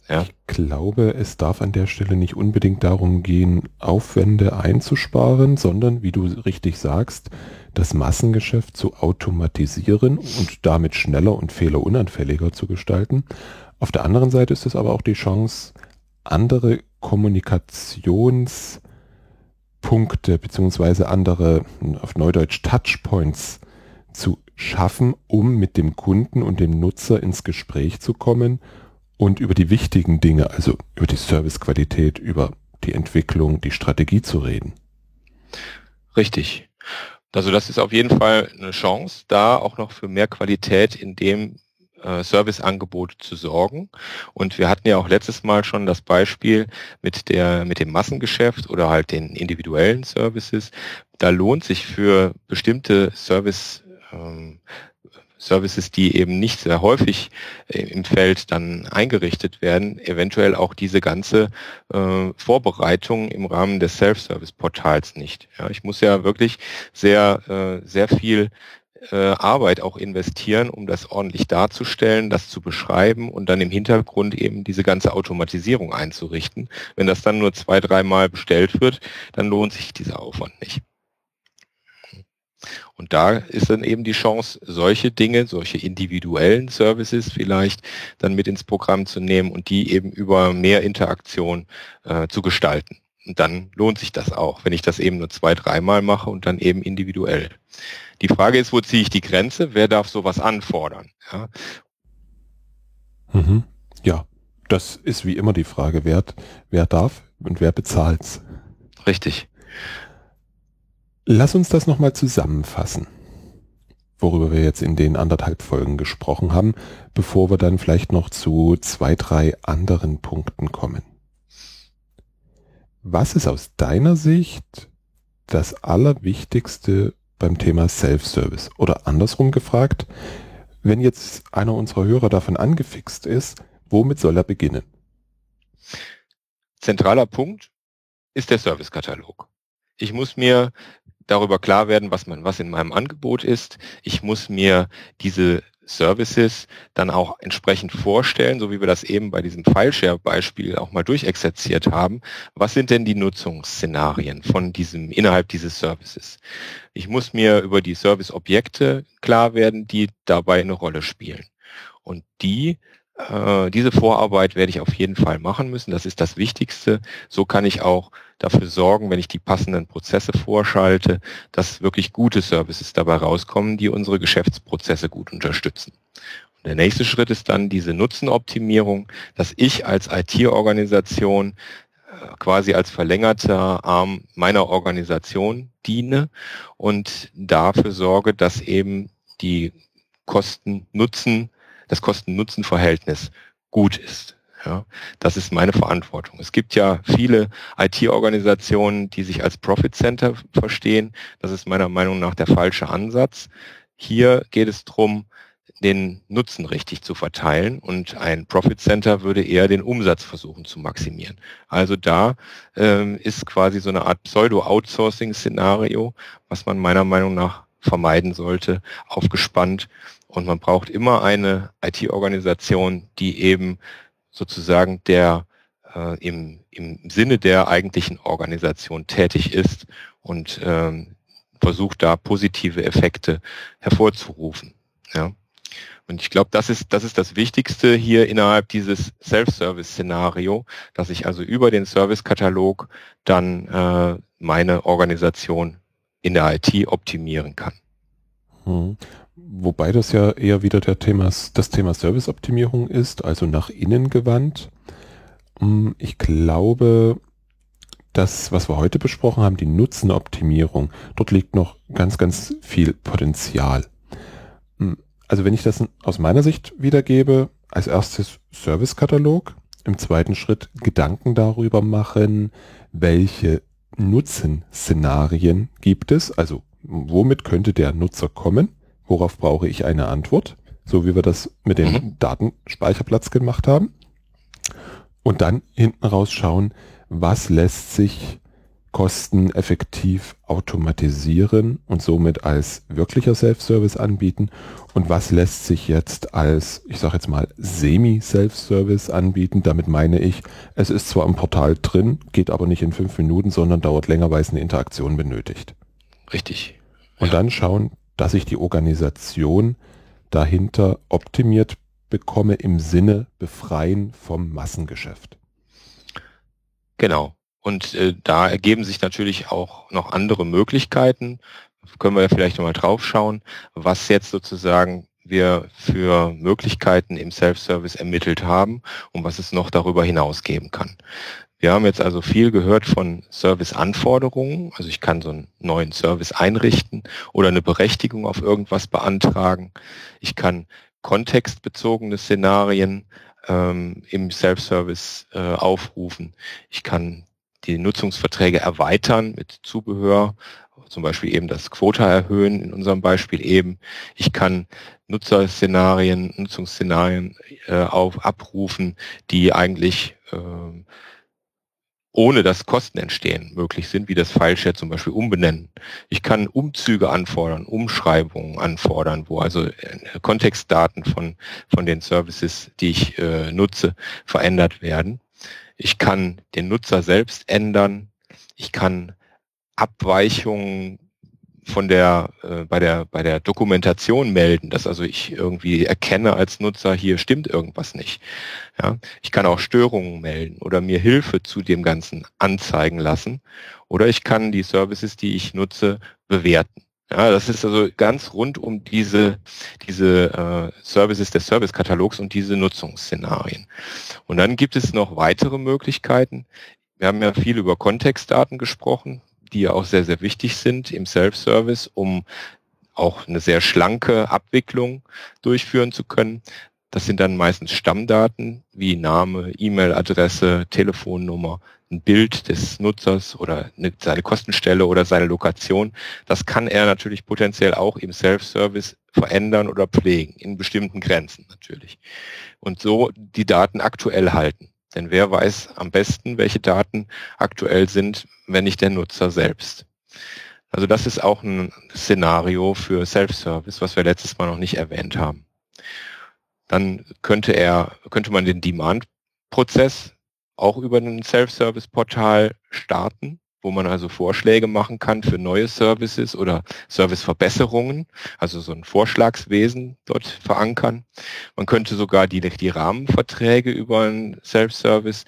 Ja. Ich glaube, es darf an der Stelle nicht unbedingt darum gehen, Aufwände einzusparen, sondern, wie du richtig sagst, das Massengeschäft zu automatisieren und damit schneller und fehlerunanfälliger zu gestalten. Auf der anderen Seite ist es aber auch die Chance, andere Kommunikations- Punkte beziehungsweise andere, auf Neudeutsch Touchpoints zu schaffen, um mit dem Kunden und dem Nutzer ins Gespräch zu kommen und über die wichtigen Dinge, also über die Servicequalität, über die Entwicklung, die Strategie zu reden. Richtig. Also das ist auf jeden Fall eine Chance, da auch noch für mehr Qualität in dem äh, Serviceangebot zu sorgen. Und wir hatten ja auch letztes Mal schon das Beispiel mit der, mit dem Massengeschäft oder halt den individuellen Services. Da lohnt sich für bestimmte Service, ähm, Services, die eben nicht sehr häufig im Feld dann eingerichtet werden, eventuell auch diese ganze äh, Vorbereitung im Rahmen des Self-Service-Portals nicht. Ja, ich muss ja wirklich sehr, äh, sehr viel äh, Arbeit auch investieren, um das ordentlich darzustellen, das zu beschreiben und dann im Hintergrund eben diese ganze Automatisierung einzurichten. Wenn das dann nur zwei, dreimal bestellt wird, dann lohnt sich dieser Aufwand nicht. Und da ist dann eben die Chance, solche Dinge, solche individuellen Services vielleicht dann mit ins Programm zu nehmen und die eben über mehr Interaktion äh, zu gestalten. Und dann lohnt sich das auch, wenn ich das eben nur zwei, dreimal mache und dann eben individuell. Die Frage ist, wo ziehe ich die Grenze? Wer darf sowas anfordern? Ja, mhm. ja das ist wie immer die Frage, wer, wer darf und wer bezahlt's. Richtig. Lass uns das nochmal zusammenfassen, worüber wir jetzt in den anderthalb Folgen gesprochen haben, bevor wir dann vielleicht noch zu zwei, drei anderen Punkten kommen. Was ist aus deiner Sicht das Allerwichtigste beim Thema Self-Service? Oder andersrum gefragt, wenn jetzt einer unserer Hörer davon angefixt ist, womit soll er beginnen? Zentraler Punkt ist der Servicekatalog. Ich muss mir darüber klar werden, was man, was in meinem Angebot ist. Ich muss mir diese Services dann auch entsprechend vorstellen, so wie wir das eben bei diesem Fileshare-Beispiel auch mal durchexerziert haben. Was sind denn die Nutzungsszenarien von diesem, innerhalb dieses Services? Ich muss mir über die Service-Objekte klar werden, die dabei eine Rolle spielen. Und die äh, diese Vorarbeit werde ich auf jeden Fall machen müssen. Das ist das Wichtigste. So kann ich auch dafür sorgen, wenn ich die passenden Prozesse vorschalte, dass wirklich gute Services dabei rauskommen, die unsere Geschäftsprozesse gut unterstützen. Und der nächste Schritt ist dann diese Nutzenoptimierung, dass ich als IT-Organisation äh, quasi als verlängerter Arm meiner Organisation diene und dafür sorge, dass eben die Kosten-Nutzen das Kosten-Nutzen-Verhältnis gut ist. Ja, das ist meine Verantwortung. Es gibt ja viele IT-Organisationen, die sich als Profit Center verstehen. Das ist meiner Meinung nach der falsche Ansatz. Hier geht es darum, den Nutzen richtig zu verteilen und ein Profit Center würde eher den Umsatz versuchen zu maximieren. Also da ähm, ist quasi so eine Art Pseudo-Outsourcing-Szenario, was man meiner Meinung nach vermeiden sollte, aufgespannt. Und man braucht immer eine IT-Organisation, die eben sozusagen der äh, im, im Sinne der eigentlichen Organisation tätig ist und ähm, versucht da positive Effekte hervorzurufen. Ja. Und ich glaube, das ist, das ist das Wichtigste hier innerhalb dieses Self-Service-Szenario, dass ich also über den Service-Katalog dann äh, meine Organisation in der IT optimieren kann. Hm. Wobei das ja eher wieder der Thema, das Thema Serviceoptimierung ist, also nach innen gewandt. Hm, ich glaube, das, was wir heute besprochen haben, die Nutzenoptimierung, dort liegt noch ganz, ganz viel Potenzial. Hm, also wenn ich das aus meiner Sicht wiedergebe, als erstes Servicekatalog, im zweiten Schritt Gedanken darüber machen, welche Nutzenszenarien gibt es, also womit könnte der Nutzer kommen, worauf brauche ich eine Antwort, so wie wir das mit dem mhm. Datenspeicherplatz gemacht haben. Und dann hinten raus schauen, was lässt sich kosteneffektiv automatisieren und somit als wirklicher Self-Service anbieten und was lässt sich jetzt als, ich sage jetzt mal, Semi-Self-Service anbieten. Damit meine ich, es ist zwar im Portal drin, geht aber nicht in fünf Minuten, sondern dauert länger, weil es eine Interaktion benötigt. Richtig. Und ja. dann schauen, dass ich die Organisation dahinter optimiert bekomme im Sinne befreien vom Massengeschäft. Genau. Und äh, da ergeben sich natürlich auch noch andere Möglichkeiten. Können wir ja vielleicht nochmal drauf schauen, was jetzt sozusagen wir für Möglichkeiten im Self-Service ermittelt haben und was es noch darüber hinaus geben kann. Wir haben jetzt also viel gehört von Serviceanforderungen. Also ich kann so einen neuen Service einrichten oder eine Berechtigung auf irgendwas beantragen. Ich kann kontextbezogene Szenarien ähm, im Self-Service äh, aufrufen. Ich kann die Nutzungsverträge erweitern mit Zubehör, zum Beispiel eben das Quota erhöhen, in unserem Beispiel eben. Ich kann Nutzerszenarien, Nutzungsszenarien äh, auf, abrufen, die eigentlich äh, ohne dass Kosten entstehen, möglich sind, wie das Fileshare zum Beispiel umbenennen. Ich kann Umzüge anfordern, Umschreibungen anfordern, wo also äh, Kontextdaten von, von den Services, die ich äh, nutze, verändert werden. Ich kann den Nutzer selbst ändern. Ich kann Abweichungen von der äh, bei der bei der Dokumentation melden, dass also ich irgendwie erkenne als Nutzer, hier stimmt irgendwas nicht. Ja, ich kann auch Störungen melden oder mir Hilfe zu dem Ganzen anzeigen lassen oder ich kann die Services, die ich nutze, bewerten. Ja, das ist also ganz rund um diese, diese äh, Services des Servicekatalogs und diese Nutzungsszenarien. Und dann gibt es noch weitere Möglichkeiten. Wir haben ja viel über Kontextdaten gesprochen, die ja auch sehr, sehr wichtig sind im Self-Service, um auch eine sehr schlanke Abwicklung durchführen zu können. Das sind dann meistens Stammdaten wie Name, E-Mail-Adresse, Telefonnummer, ein Bild des Nutzers oder seine Kostenstelle oder seine Lokation. Das kann er natürlich potenziell auch im Self-Service verändern oder pflegen, in bestimmten Grenzen natürlich. Und so die Daten aktuell halten. Denn wer weiß am besten, welche Daten aktuell sind, wenn nicht der Nutzer selbst. Also das ist auch ein Szenario für Self-Service, was wir letztes Mal noch nicht erwähnt haben. Dann könnte er, könnte man den Demand-Prozess auch über ein Self-Service-Portal starten, wo man also Vorschläge machen kann für neue Services oder Serviceverbesserungen, also so ein Vorschlagswesen dort verankern. Man könnte sogar die, die Rahmenverträge über ein Self-Service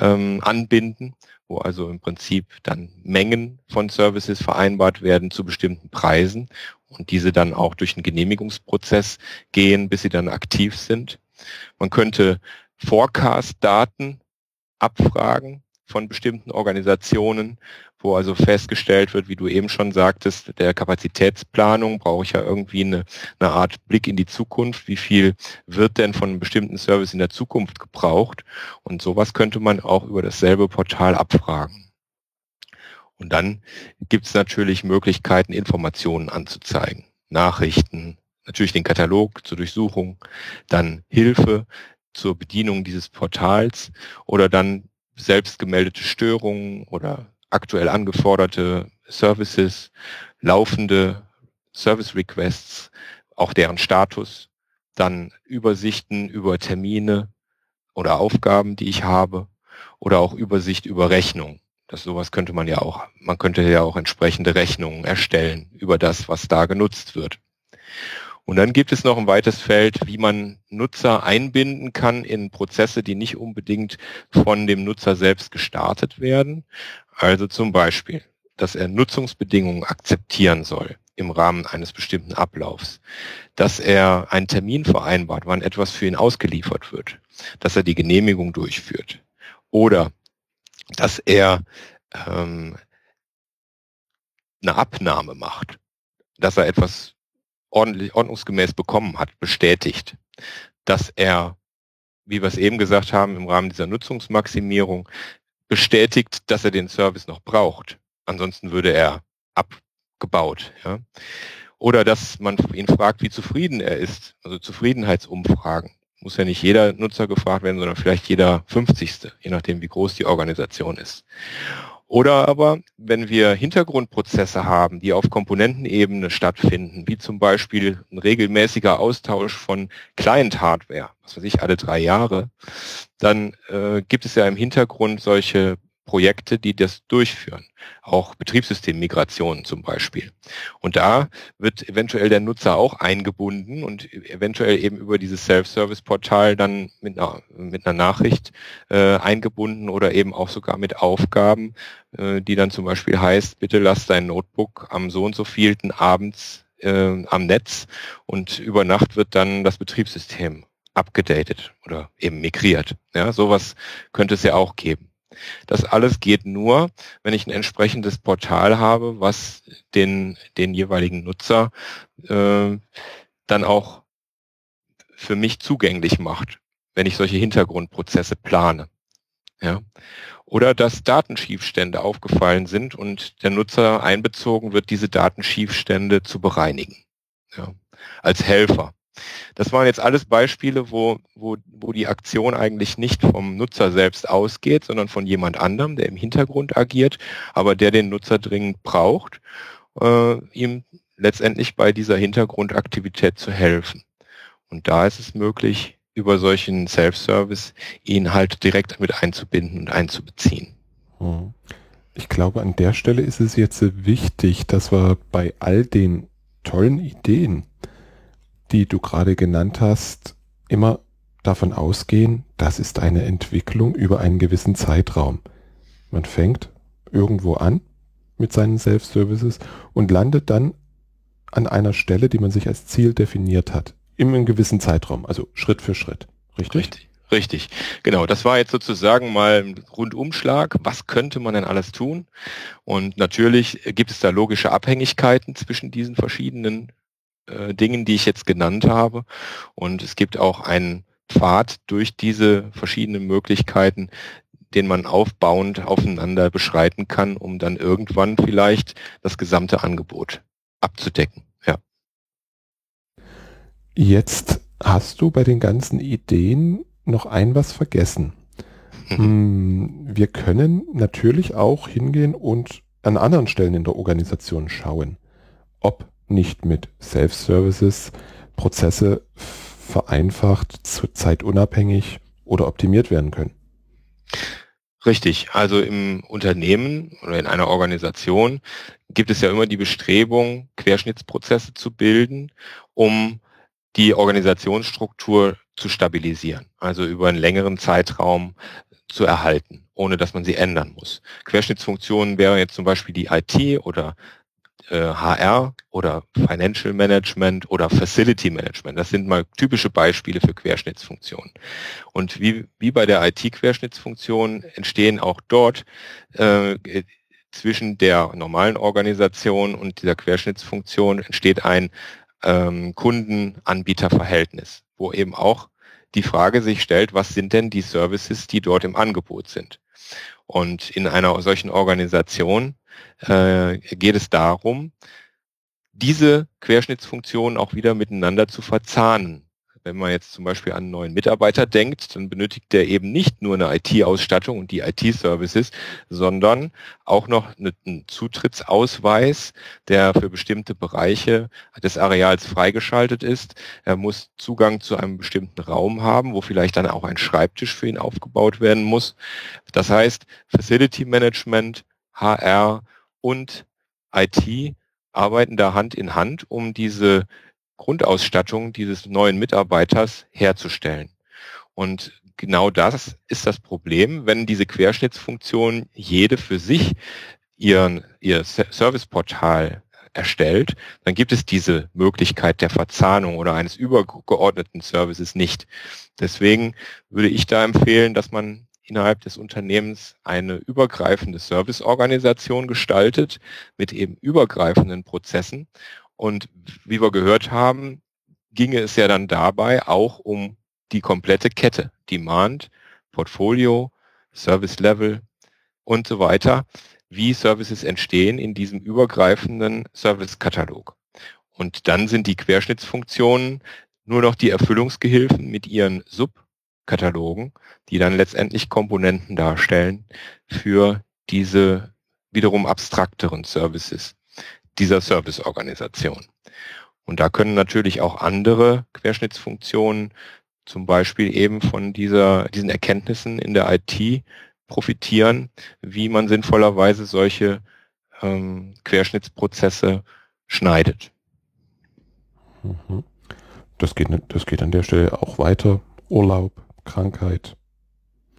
ähm, anbinden, wo also im Prinzip dann Mengen von Services vereinbart werden zu bestimmten Preisen und diese dann auch durch einen Genehmigungsprozess gehen, bis sie dann aktiv sind. Man könnte Forecast-Daten abfragen von bestimmten Organisationen, wo also festgestellt wird, wie du eben schon sagtest, der Kapazitätsplanung brauche ich ja irgendwie eine, eine Art Blick in die Zukunft. Wie viel wird denn von einem bestimmten Service in der Zukunft gebraucht? Und sowas könnte man auch über dasselbe Portal abfragen. Und dann gibt es natürlich Möglichkeiten, Informationen anzuzeigen. Nachrichten, natürlich den Katalog zur Durchsuchung, dann Hilfe zur Bedienung dieses Portals oder dann selbst gemeldete Störungen oder aktuell angeforderte Services, laufende Service Requests, auch deren Status, dann Übersichten über Termine oder Aufgaben, die ich habe oder auch Übersicht über Rechnungen. Das sowas könnte man ja auch, man könnte ja auch entsprechende Rechnungen erstellen über das, was da genutzt wird. Und dann gibt es noch ein weites Feld, wie man Nutzer einbinden kann in Prozesse, die nicht unbedingt von dem Nutzer selbst gestartet werden. Also zum Beispiel, dass er Nutzungsbedingungen akzeptieren soll im Rahmen eines bestimmten Ablaufs, dass er einen Termin vereinbart, wann etwas für ihn ausgeliefert wird, dass er die Genehmigung durchführt. Oder dass er ähm, eine Abnahme macht, dass er etwas ordentlich, ordnungsgemäß bekommen hat, bestätigt, dass er, wie wir es eben gesagt haben, im Rahmen dieser Nutzungsmaximierung bestätigt, dass er den Service noch braucht. Ansonsten würde er abgebaut. Ja? Oder dass man ihn fragt, wie zufrieden er ist, also Zufriedenheitsumfragen. Muss ja nicht jeder Nutzer gefragt werden, sondern vielleicht jeder 50. je nachdem, wie groß die Organisation ist. Oder aber, wenn wir Hintergrundprozesse haben, die auf Komponentenebene stattfinden, wie zum Beispiel ein regelmäßiger Austausch von Client-Hardware, was weiß ich, alle drei Jahre, dann äh, gibt es ja im Hintergrund solche Projekte, die das durchführen. Auch Betriebssystemmigrationen zum Beispiel. Und da wird eventuell der Nutzer auch eingebunden und eventuell eben über dieses Self-Service-Portal dann mit einer, mit einer Nachricht äh, eingebunden oder eben auch sogar mit Aufgaben, äh, die dann zum Beispiel heißt, bitte lass dein Notebook am so und so vielten abends äh, am Netz und über Nacht wird dann das Betriebssystem abgedatet oder eben migriert. Ja, sowas könnte es ja auch geben. Das alles geht nur, wenn ich ein entsprechendes Portal habe, was den, den jeweiligen Nutzer äh, dann auch für mich zugänglich macht, wenn ich solche Hintergrundprozesse plane. Ja. Oder dass Datenschiefstände aufgefallen sind und der Nutzer einbezogen wird, diese Datenschiefstände zu bereinigen. Ja. Als Helfer. Das waren jetzt alles Beispiele, wo, wo, wo die Aktion eigentlich nicht vom Nutzer selbst ausgeht, sondern von jemand anderem, der im Hintergrund agiert, aber der den Nutzer dringend braucht, äh, ihm letztendlich bei dieser Hintergrundaktivität zu helfen. Und da ist es möglich, über solchen Self-Service ihn halt direkt mit einzubinden und einzubeziehen. Hm. Ich glaube, an der Stelle ist es jetzt wichtig, dass wir bei all den tollen Ideen, die du gerade genannt hast, immer davon ausgehen, das ist eine Entwicklung über einen gewissen Zeitraum. Man fängt irgendwo an mit seinen Self-Services und landet dann an einer Stelle, die man sich als Ziel definiert hat. In einem gewissen Zeitraum, also Schritt für Schritt. Richtig? Richtig. Richtig, genau. Das war jetzt sozusagen mal ein Rundumschlag. Was könnte man denn alles tun? Und natürlich gibt es da logische Abhängigkeiten zwischen diesen verschiedenen äh, Dingen, die ich jetzt genannt habe. Und es gibt auch einen Pfad durch diese verschiedenen Möglichkeiten, den man aufbauend aufeinander beschreiten kann, um dann irgendwann vielleicht das gesamte Angebot abzudecken. Ja. Jetzt hast du bei den ganzen Ideen noch ein was vergessen. Hm, wir können natürlich auch hingehen und an anderen Stellen in der Organisation schauen, ob nicht mit Self-Services Prozesse vereinfacht, zeitunabhängig oder optimiert werden können. Richtig. Also im Unternehmen oder in einer Organisation gibt es ja immer die Bestrebung, Querschnittsprozesse zu bilden, um die Organisationsstruktur zu stabilisieren, also über einen längeren Zeitraum zu erhalten, ohne dass man sie ändern muss. Querschnittsfunktionen wären jetzt zum Beispiel die IT oder HR oder Financial Management oder Facility Management. Das sind mal typische Beispiele für Querschnittsfunktionen. Und wie, wie bei der IT-Querschnittsfunktion entstehen auch dort äh, zwischen der normalen Organisation und dieser Querschnittsfunktion entsteht ein ähm, Kunden-Anbieter-Verhältnis, wo eben auch die Frage sich stellt, was sind denn die Services, die dort im Angebot sind? Und in einer solchen Organisation äh, geht es darum, diese Querschnittsfunktionen auch wieder miteinander zu verzahnen. Wenn man jetzt zum Beispiel an einen neuen Mitarbeiter denkt, dann benötigt der eben nicht nur eine IT-Ausstattung und die IT-Services, sondern auch noch einen Zutrittsausweis, der für bestimmte Bereiche des Areals freigeschaltet ist. Er muss Zugang zu einem bestimmten Raum haben, wo vielleicht dann auch ein Schreibtisch für ihn aufgebaut werden muss. Das heißt, Facility Management, HR und IT arbeiten da Hand in Hand, um diese Grundausstattung dieses neuen Mitarbeiters herzustellen. Und genau das ist das Problem, wenn diese Querschnittsfunktion jede für sich ihren, ihr Serviceportal erstellt, dann gibt es diese Möglichkeit der Verzahnung oder eines übergeordneten Services nicht. Deswegen würde ich da empfehlen, dass man innerhalb des Unternehmens eine übergreifende Serviceorganisation gestaltet mit eben übergreifenden Prozessen und wie wir gehört haben, ginge es ja dann dabei auch um die komplette Kette, Demand, Portfolio, Service Level und so weiter, wie Services entstehen in diesem übergreifenden Service-Katalog. Und dann sind die Querschnittsfunktionen nur noch die Erfüllungsgehilfen mit ihren Subkatalogen, die dann letztendlich Komponenten darstellen für diese wiederum abstrakteren Services dieser Serviceorganisation. Und da können natürlich auch andere Querschnittsfunktionen zum Beispiel eben von dieser, diesen Erkenntnissen in der IT profitieren, wie man sinnvollerweise solche ähm, Querschnittsprozesse schneidet. Mhm. Das geht, das geht an der Stelle auch weiter. Urlaub, Krankheit,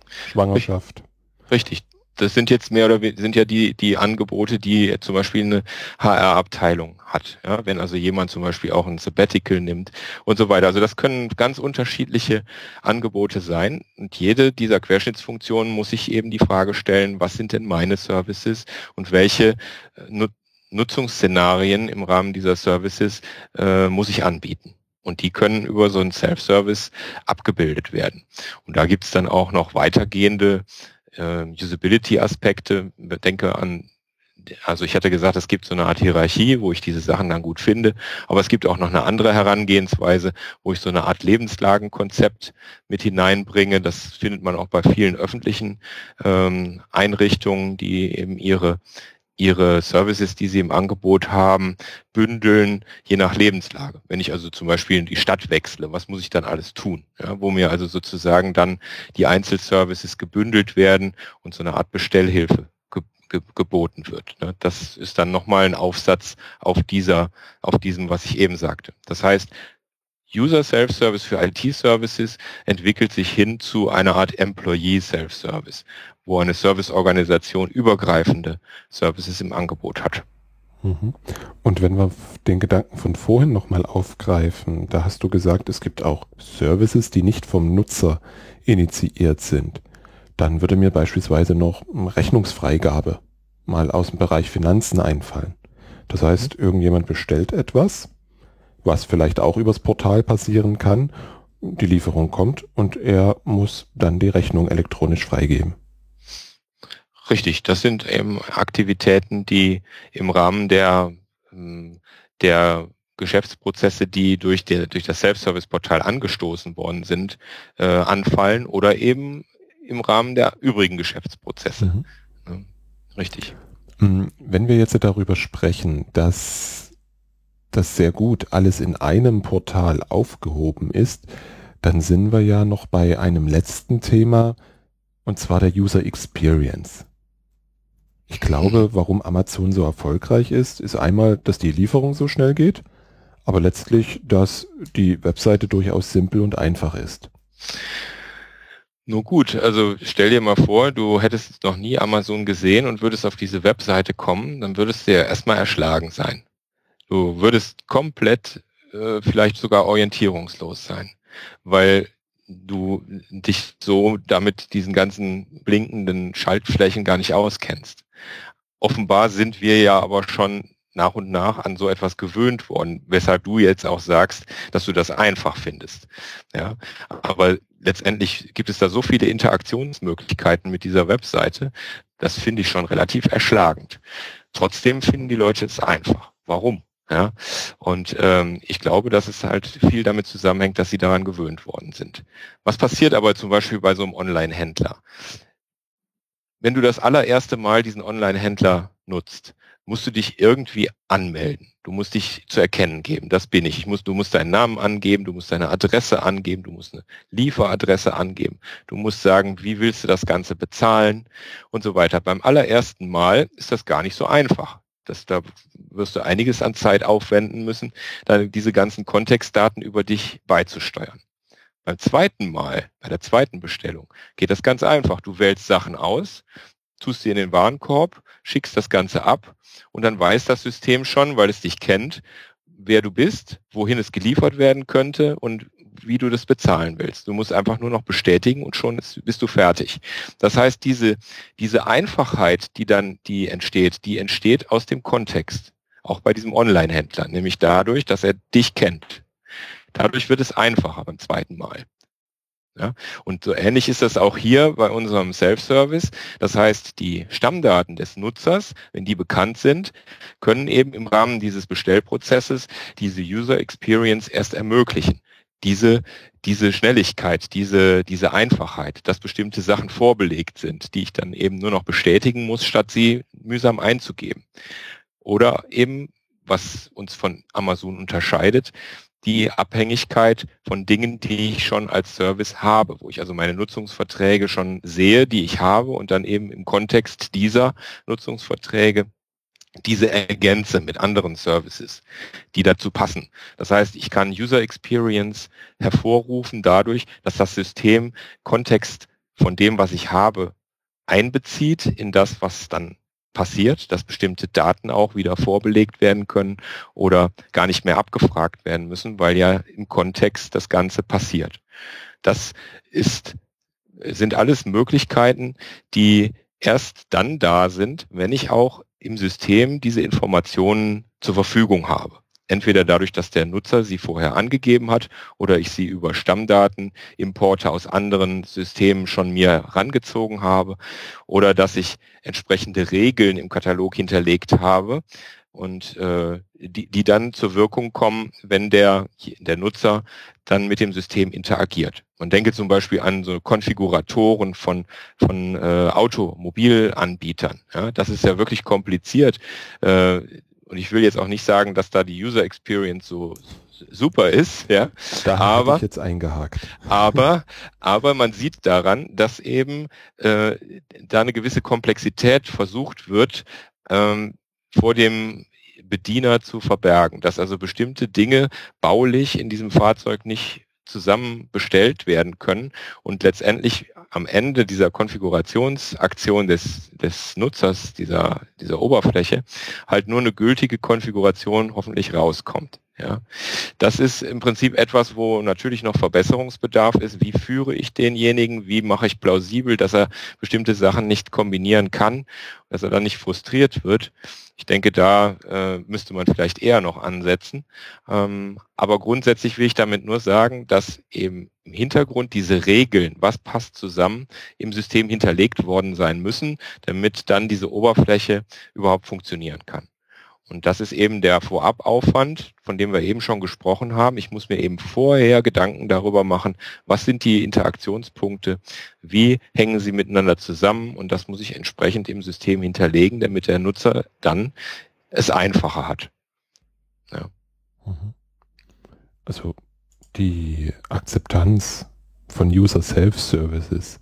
Schwangerschaft. Richtig das sind jetzt mehr oder sind ja die, die Angebote, die zum Beispiel eine HR-Abteilung hat. Ja, wenn also jemand zum Beispiel auch ein Sabbatical nimmt und so weiter. Also das können ganz unterschiedliche Angebote sein. Und jede dieser Querschnittsfunktionen muss sich eben die Frage stellen, was sind denn meine Services und welche äh, Nutzungsszenarien im Rahmen dieser Services äh, muss ich anbieten. Und die können über so einen Self-Service abgebildet werden. Und da gibt es dann auch noch weitergehende äh, Usability-Aspekte. Denke an, also ich hatte gesagt, es gibt so eine Art Hierarchie, wo ich diese Sachen dann gut finde, aber es gibt auch noch eine andere Herangehensweise, wo ich so eine Art Lebenslagenkonzept mit hineinbringe. Das findet man auch bei vielen öffentlichen ähm, Einrichtungen, die eben ihre ihre Services, die sie im Angebot haben, bündeln, je nach Lebenslage. Wenn ich also zum Beispiel in die Stadt wechsle, was muss ich dann alles tun? Ja, wo mir also sozusagen dann die Einzelservices gebündelt werden und so eine Art Bestellhilfe ge ge geboten wird. Ne? Das ist dann nochmal ein Aufsatz auf dieser, auf diesem, was ich eben sagte. Das heißt, User Self-Service für IT-Services entwickelt sich hin zu einer Art Employee Self-Service, wo eine Serviceorganisation übergreifende Services im Angebot hat. Mhm. Und wenn wir den Gedanken von vorhin nochmal aufgreifen, da hast du gesagt, es gibt auch Services, die nicht vom Nutzer initiiert sind. Dann würde mir beispielsweise noch Rechnungsfreigabe mal aus dem Bereich Finanzen einfallen. Das heißt, mhm. irgendjemand bestellt etwas, was vielleicht auch übers Portal passieren kann. Die Lieferung kommt und er muss dann die Rechnung elektronisch freigeben. Richtig, das sind eben Aktivitäten, die im Rahmen der, ähm, der Geschäftsprozesse, die durch, der, durch das Self-Service-Portal angestoßen worden sind, äh, anfallen oder eben im Rahmen der übrigen Geschäftsprozesse. Mhm. Richtig. Hm, wenn wir jetzt darüber sprechen, dass das sehr gut alles in einem Portal aufgehoben ist, dann sind wir ja noch bei einem letzten Thema, und zwar der User Experience. Ich glaube, warum Amazon so erfolgreich ist, ist einmal, dass die Lieferung so schnell geht, aber letztlich, dass die Webseite durchaus simpel und einfach ist. Nur gut, also stell dir mal vor, du hättest noch nie Amazon gesehen und würdest auf diese Webseite kommen, dann würdest du ja erstmal erschlagen sein. Du würdest komplett äh, vielleicht sogar orientierungslos sein, weil du dich so damit diesen ganzen blinkenden Schaltflächen gar nicht auskennst. Offenbar sind wir ja aber schon nach und nach an so etwas gewöhnt worden, weshalb du jetzt auch sagst, dass du das einfach findest. Ja, aber letztendlich gibt es da so viele Interaktionsmöglichkeiten mit dieser Webseite, das finde ich schon relativ erschlagend. Trotzdem finden die Leute es einfach. Warum? Ja, und ähm, ich glaube, dass es halt viel damit zusammenhängt, dass sie daran gewöhnt worden sind. Was passiert aber zum Beispiel bei so einem Online-Händler? Wenn du das allererste Mal diesen Online-Händler nutzt, musst du dich irgendwie anmelden. Du musst dich zu erkennen geben. Das bin ich. ich muss, du musst deinen Namen angeben, du musst deine Adresse angeben, du musst eine Lieferadresse angeben, du musst sagen, wie willst du das Ganze bezahlen und so weiter. Beim allerersten Mal ist das gar nicht so einfach. Das, da wirst du einiges an Zeit aufwenden müssen, diese ganzen Kontextdaten über dich beizusteuern. Beim zweiten Mal, bei der zweiten Bestellung, geht das ganz einfach. Du wählst Sachen aus, tust sie in den Warenkorb, schickst das Ganze ab und dann weiß das System schon, weil es dich kennt, wer du bist, wohin es geliefert werden könnte und wie du das bezahlen willst. Du musst einfach nur noch bestätigen und schon bist du fertig. Das heißt, diese, diese Einfachheit, die dann, die entsteht, die entsteht aus dem Kontext. Auch bei diesem Online-Händler, nämlich dadurch, dass er dich kennt. Dadurch wird es einfacher beim zweiten Mal. Ja? Und so ähnlich ist das auch hier bei unserem Self-Service. Das heißt, die Stammdaten des Nutzers, wenn die bekannt sind, können eben im Rahmen dieses Bestellprozesses diese User Experience erst ermöglichen. Diese, diese Schnelligkeit, diese, diese Einfachheit, dass bestimmte Sachen vorbelegt sind, die ich dann eben nur noch bestätigen muss, statt sie mühsam einzugeben. Oder eben, was uns von Amazon unterscheidet, die Abhängigkeit von Dingen, die ich schon als Service habe, wo ich also meine Nutzungsverträge schon sehe, die ich habe und dann eben im Kontext dieser Nutzungsverträge diese ergänze mit anderen Services, die dazu passen. Das heißt, ich kann User Experience hervorrufen dadurch, dass das System Kontext von dem, was ich habe, einbezieht in das, was dann passiert, dass bestimmte Daten auch wieder vorbelegt werden können oder gar nicht mehr abgefragt werden müssen, weil ja im Kontext das Ganze passiert. Das ist, sind alles Möglichkeiten, die erst dann da sind, wenn ich auch im System diese Informationen zur Verfügung habe. Entweder dadurch, dass der Nutzer sie vorher angegeben hat oder ich sie über Stammdaten, Importe aus anderen Systemen schon mir rangezogen habe oder dass ich entsprechende Regeln im Katalog hinterlegt habe und äh, die, die dann zur Wirkung kommen, wenn der, der Nutzer dann mit dem System interagiert. Man denke zum Beispiel an so Konfiguratoren von, von äh, Automobilanbietern. Ja, das ist ja wirklich kompliziert. Äh, und ich will jetzt auch nicht sagen, dass da die User Experience so super ist, ja. Da habe ich jetzt eingehakt. Aber, aber man sieht daran, dass eben äh, da eine gewisse Komplexität versucht wird, ähm, vor dem Bediener zu verbergen, dass also bestimmte Dinge baulich in diesem Fahrzeug nicht zusammen bestellt werden können und letztendlich am Ende dieser Konfigurationsaktion des, des Nutzers dieser, dieser Oberfläche halt nur eine gültige Konfiguration hoffentlich rauskommt. Ja, das ist im Prinzip etwas, wo natürlich noch Verbesserungsbedarf ist. Wie führe ich denjenigen? Wie mache ich plausibel, dass er bestimmte Sachen nicht kombinieren kann, dass er dann nicht frustriert wird? Ich denke, da äh, müsste man vielleicht eher noch ansetzen. Ähm, aber grundsätzlich will ich damit nur sagen, dass eben im Hintergrund diese Regeln, was passt zusammen, im System hinterlegt worden sein müssen, damit dann diese Oberfläche überhaupt funktionieren kann. Und das ist eben der Vorabaufwand, von dem wir eben schon gesprochen haben. Ich muss mir eben vorher Gedanken darüber machen, was sind die Interaktionspunkte, wie hängen sie miteinander zusammen und das muss ich entsprechend im System hinterlegen, damit der Nutzer dann es einfacher hat. Ja. Mhm. Also die Akzeptanz von User Self-Services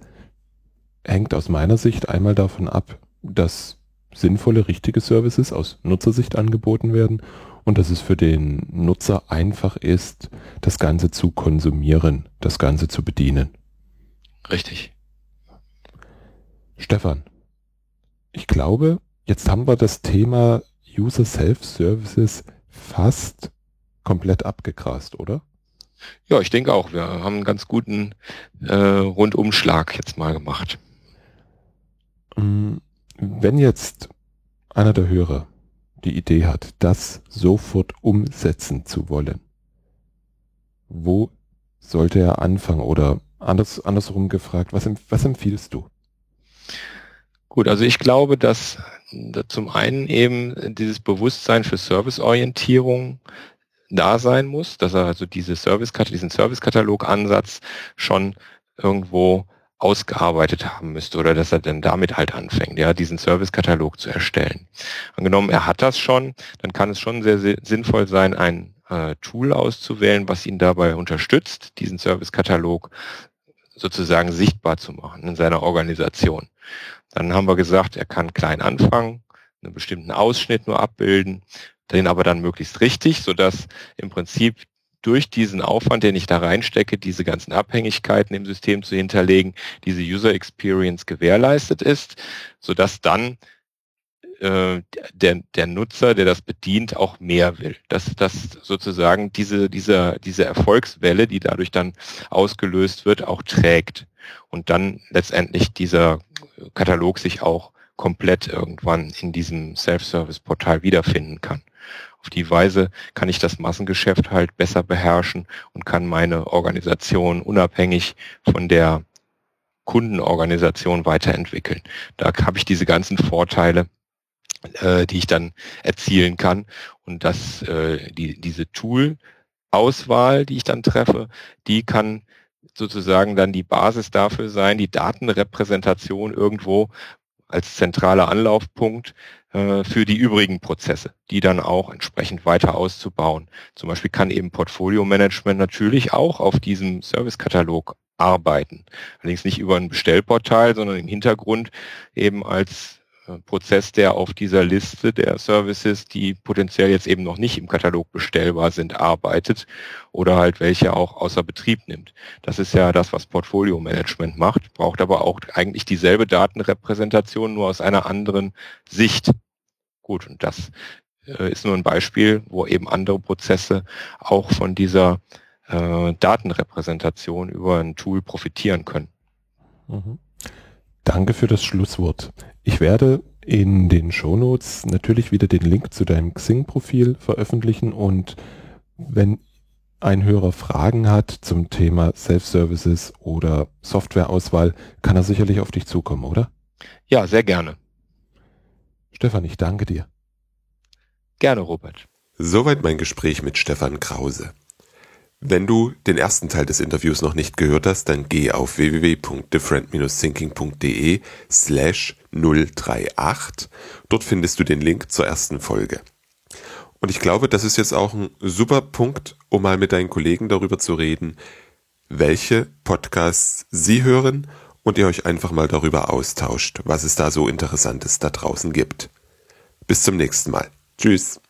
hängt aus meiner Sicht einmal davon ab, dass sinnvolle, richtige Services aus Nutzersicht angeboten werden und dass es für den Nutzer einfach ist, das Ganze zu konsumieren, das Ganze zu bedienen. Richtig. Stefan, ich glaube, jetzt haben wir das Thema User Self-Services fast komplett abgegrast, oder? Ja, ich denke auch. Wir haben einen ganz guten äh, Rundumschlag jetzt mal gemacht. Wenn jetzt einer der Hörer die Idee hat, das sofort umsetzen zu wollen, wo sollte er anfangen oder anders, andersrum gefragt, was, was empfiehlst du? Gut, also ich glaube, dass zum einen eben dieses Bewusstsein für Serviceorientierung da sein muss, dass er also diese Service, diesen Servicekatalog-Ansatz schon irgendwo ausgearbeitet haben müsste oder dass er dann damit halt anfängt, ja, diesen Servicekatalog zu erstellen. Angenommen, er hat das schon, dann kann es schon sehr, sehr sinnvoll sein, ein äh, Tool auszuwählen, was ihn dabei unterstützt, diesen Servicekatalog sozusagen sichtbar zu machen in seiner Organisation. Dann haben wir gesagt, er kann klein anfangen, einen bestimmten Ausschnitt nur abbilden, den aber dann möglichst richtig, sodass im Prinzip durch diesen Aufwand, den ich da reinstecke, diese ganzen Abhängigkeiten im System zu hinterlegen, diese User Experience gewährleistet ist, sodass dann äh, der, der Nutzer, der das bedient, auch mehr will. Dass, dass sozusagen diese, diese, diese Erfolgswelle, die dadurch dann ausgelöst wird, auch trägt. Und dann letztendlich dieser Katalog sich auch komplett irgendwann in diesem Self-Service-Portal wiederfinden kann. Auf die Weise kann ich das Massengeschäft halt besser beherrschen und kann meine Organisation unabhängig von der Kundenorganisation weiterentwickeln. Da habe ich diese ganzen Vorteile, äh, die ich dann erzielen kann. Und das, äh, die, diese Tool-Auswahl, die ich dann treffe, die kann sozusagen dann die Basis dafür sein, die Datenrepräsentation irgendwo als zentraler Anlaufpunkt für die übrigen Prozesse, die dann auch entsprechend weiter auszubauen. Zum Beispiel kann eben Portfolio Management natürlich auch auf diesem Servicekatalog arbeiten. Allerdings nicht über ein Bestellportal, sondern im Hintergrund eben als äh, Prozess, der auf dieser Liste der Services, die potenziell jetzt eben noch nicht im Katalog bestellbar sind, arbeitet oder halt welche auch außer Betrieb nimmt. Das ist ja das, was Portfolio Management macht, braucht aber auch eigentlich dieselbe Datenrepräsentation, nur aus einer anderen Sicht. Gut, und das äh, ist nur ein Beispiel, wo eben andere Prozesse auch von dieser äh, Datenrepräsentation über ein Tool profitieren können. Mhm. Danke für das Schlusswort. Ich werde in den Shownotes natürlich wieder den Link zu deinem Xing-Profil veröffentlichen und wenn ein Hörer Fragen hat zum Thema Self-Services oder Softwareauswahl, kann er sicherlich auf dich zukommen, oder? Ja, sehr gerne. Stefan, ich danke dir. Gerne, Robert. Soweit mein Gespräch mit Stefan Krause. Wenn du den ersten Teil des Interviews noch nicht gehört hast, dann geh auf www.different-thinking.de slash 038. Dort findest du den Link zur ersten Folge. Und ich glaube, das ist jetzt auch ein super Punkt, um mal mit deinen Kollegen darüber zu reden, welche Podcasts sie hören und ihr euch einfach mal darüber austauscht, was es da so Interessantes da draußen gibt. Bis zum nächsten Mal. Tschüss.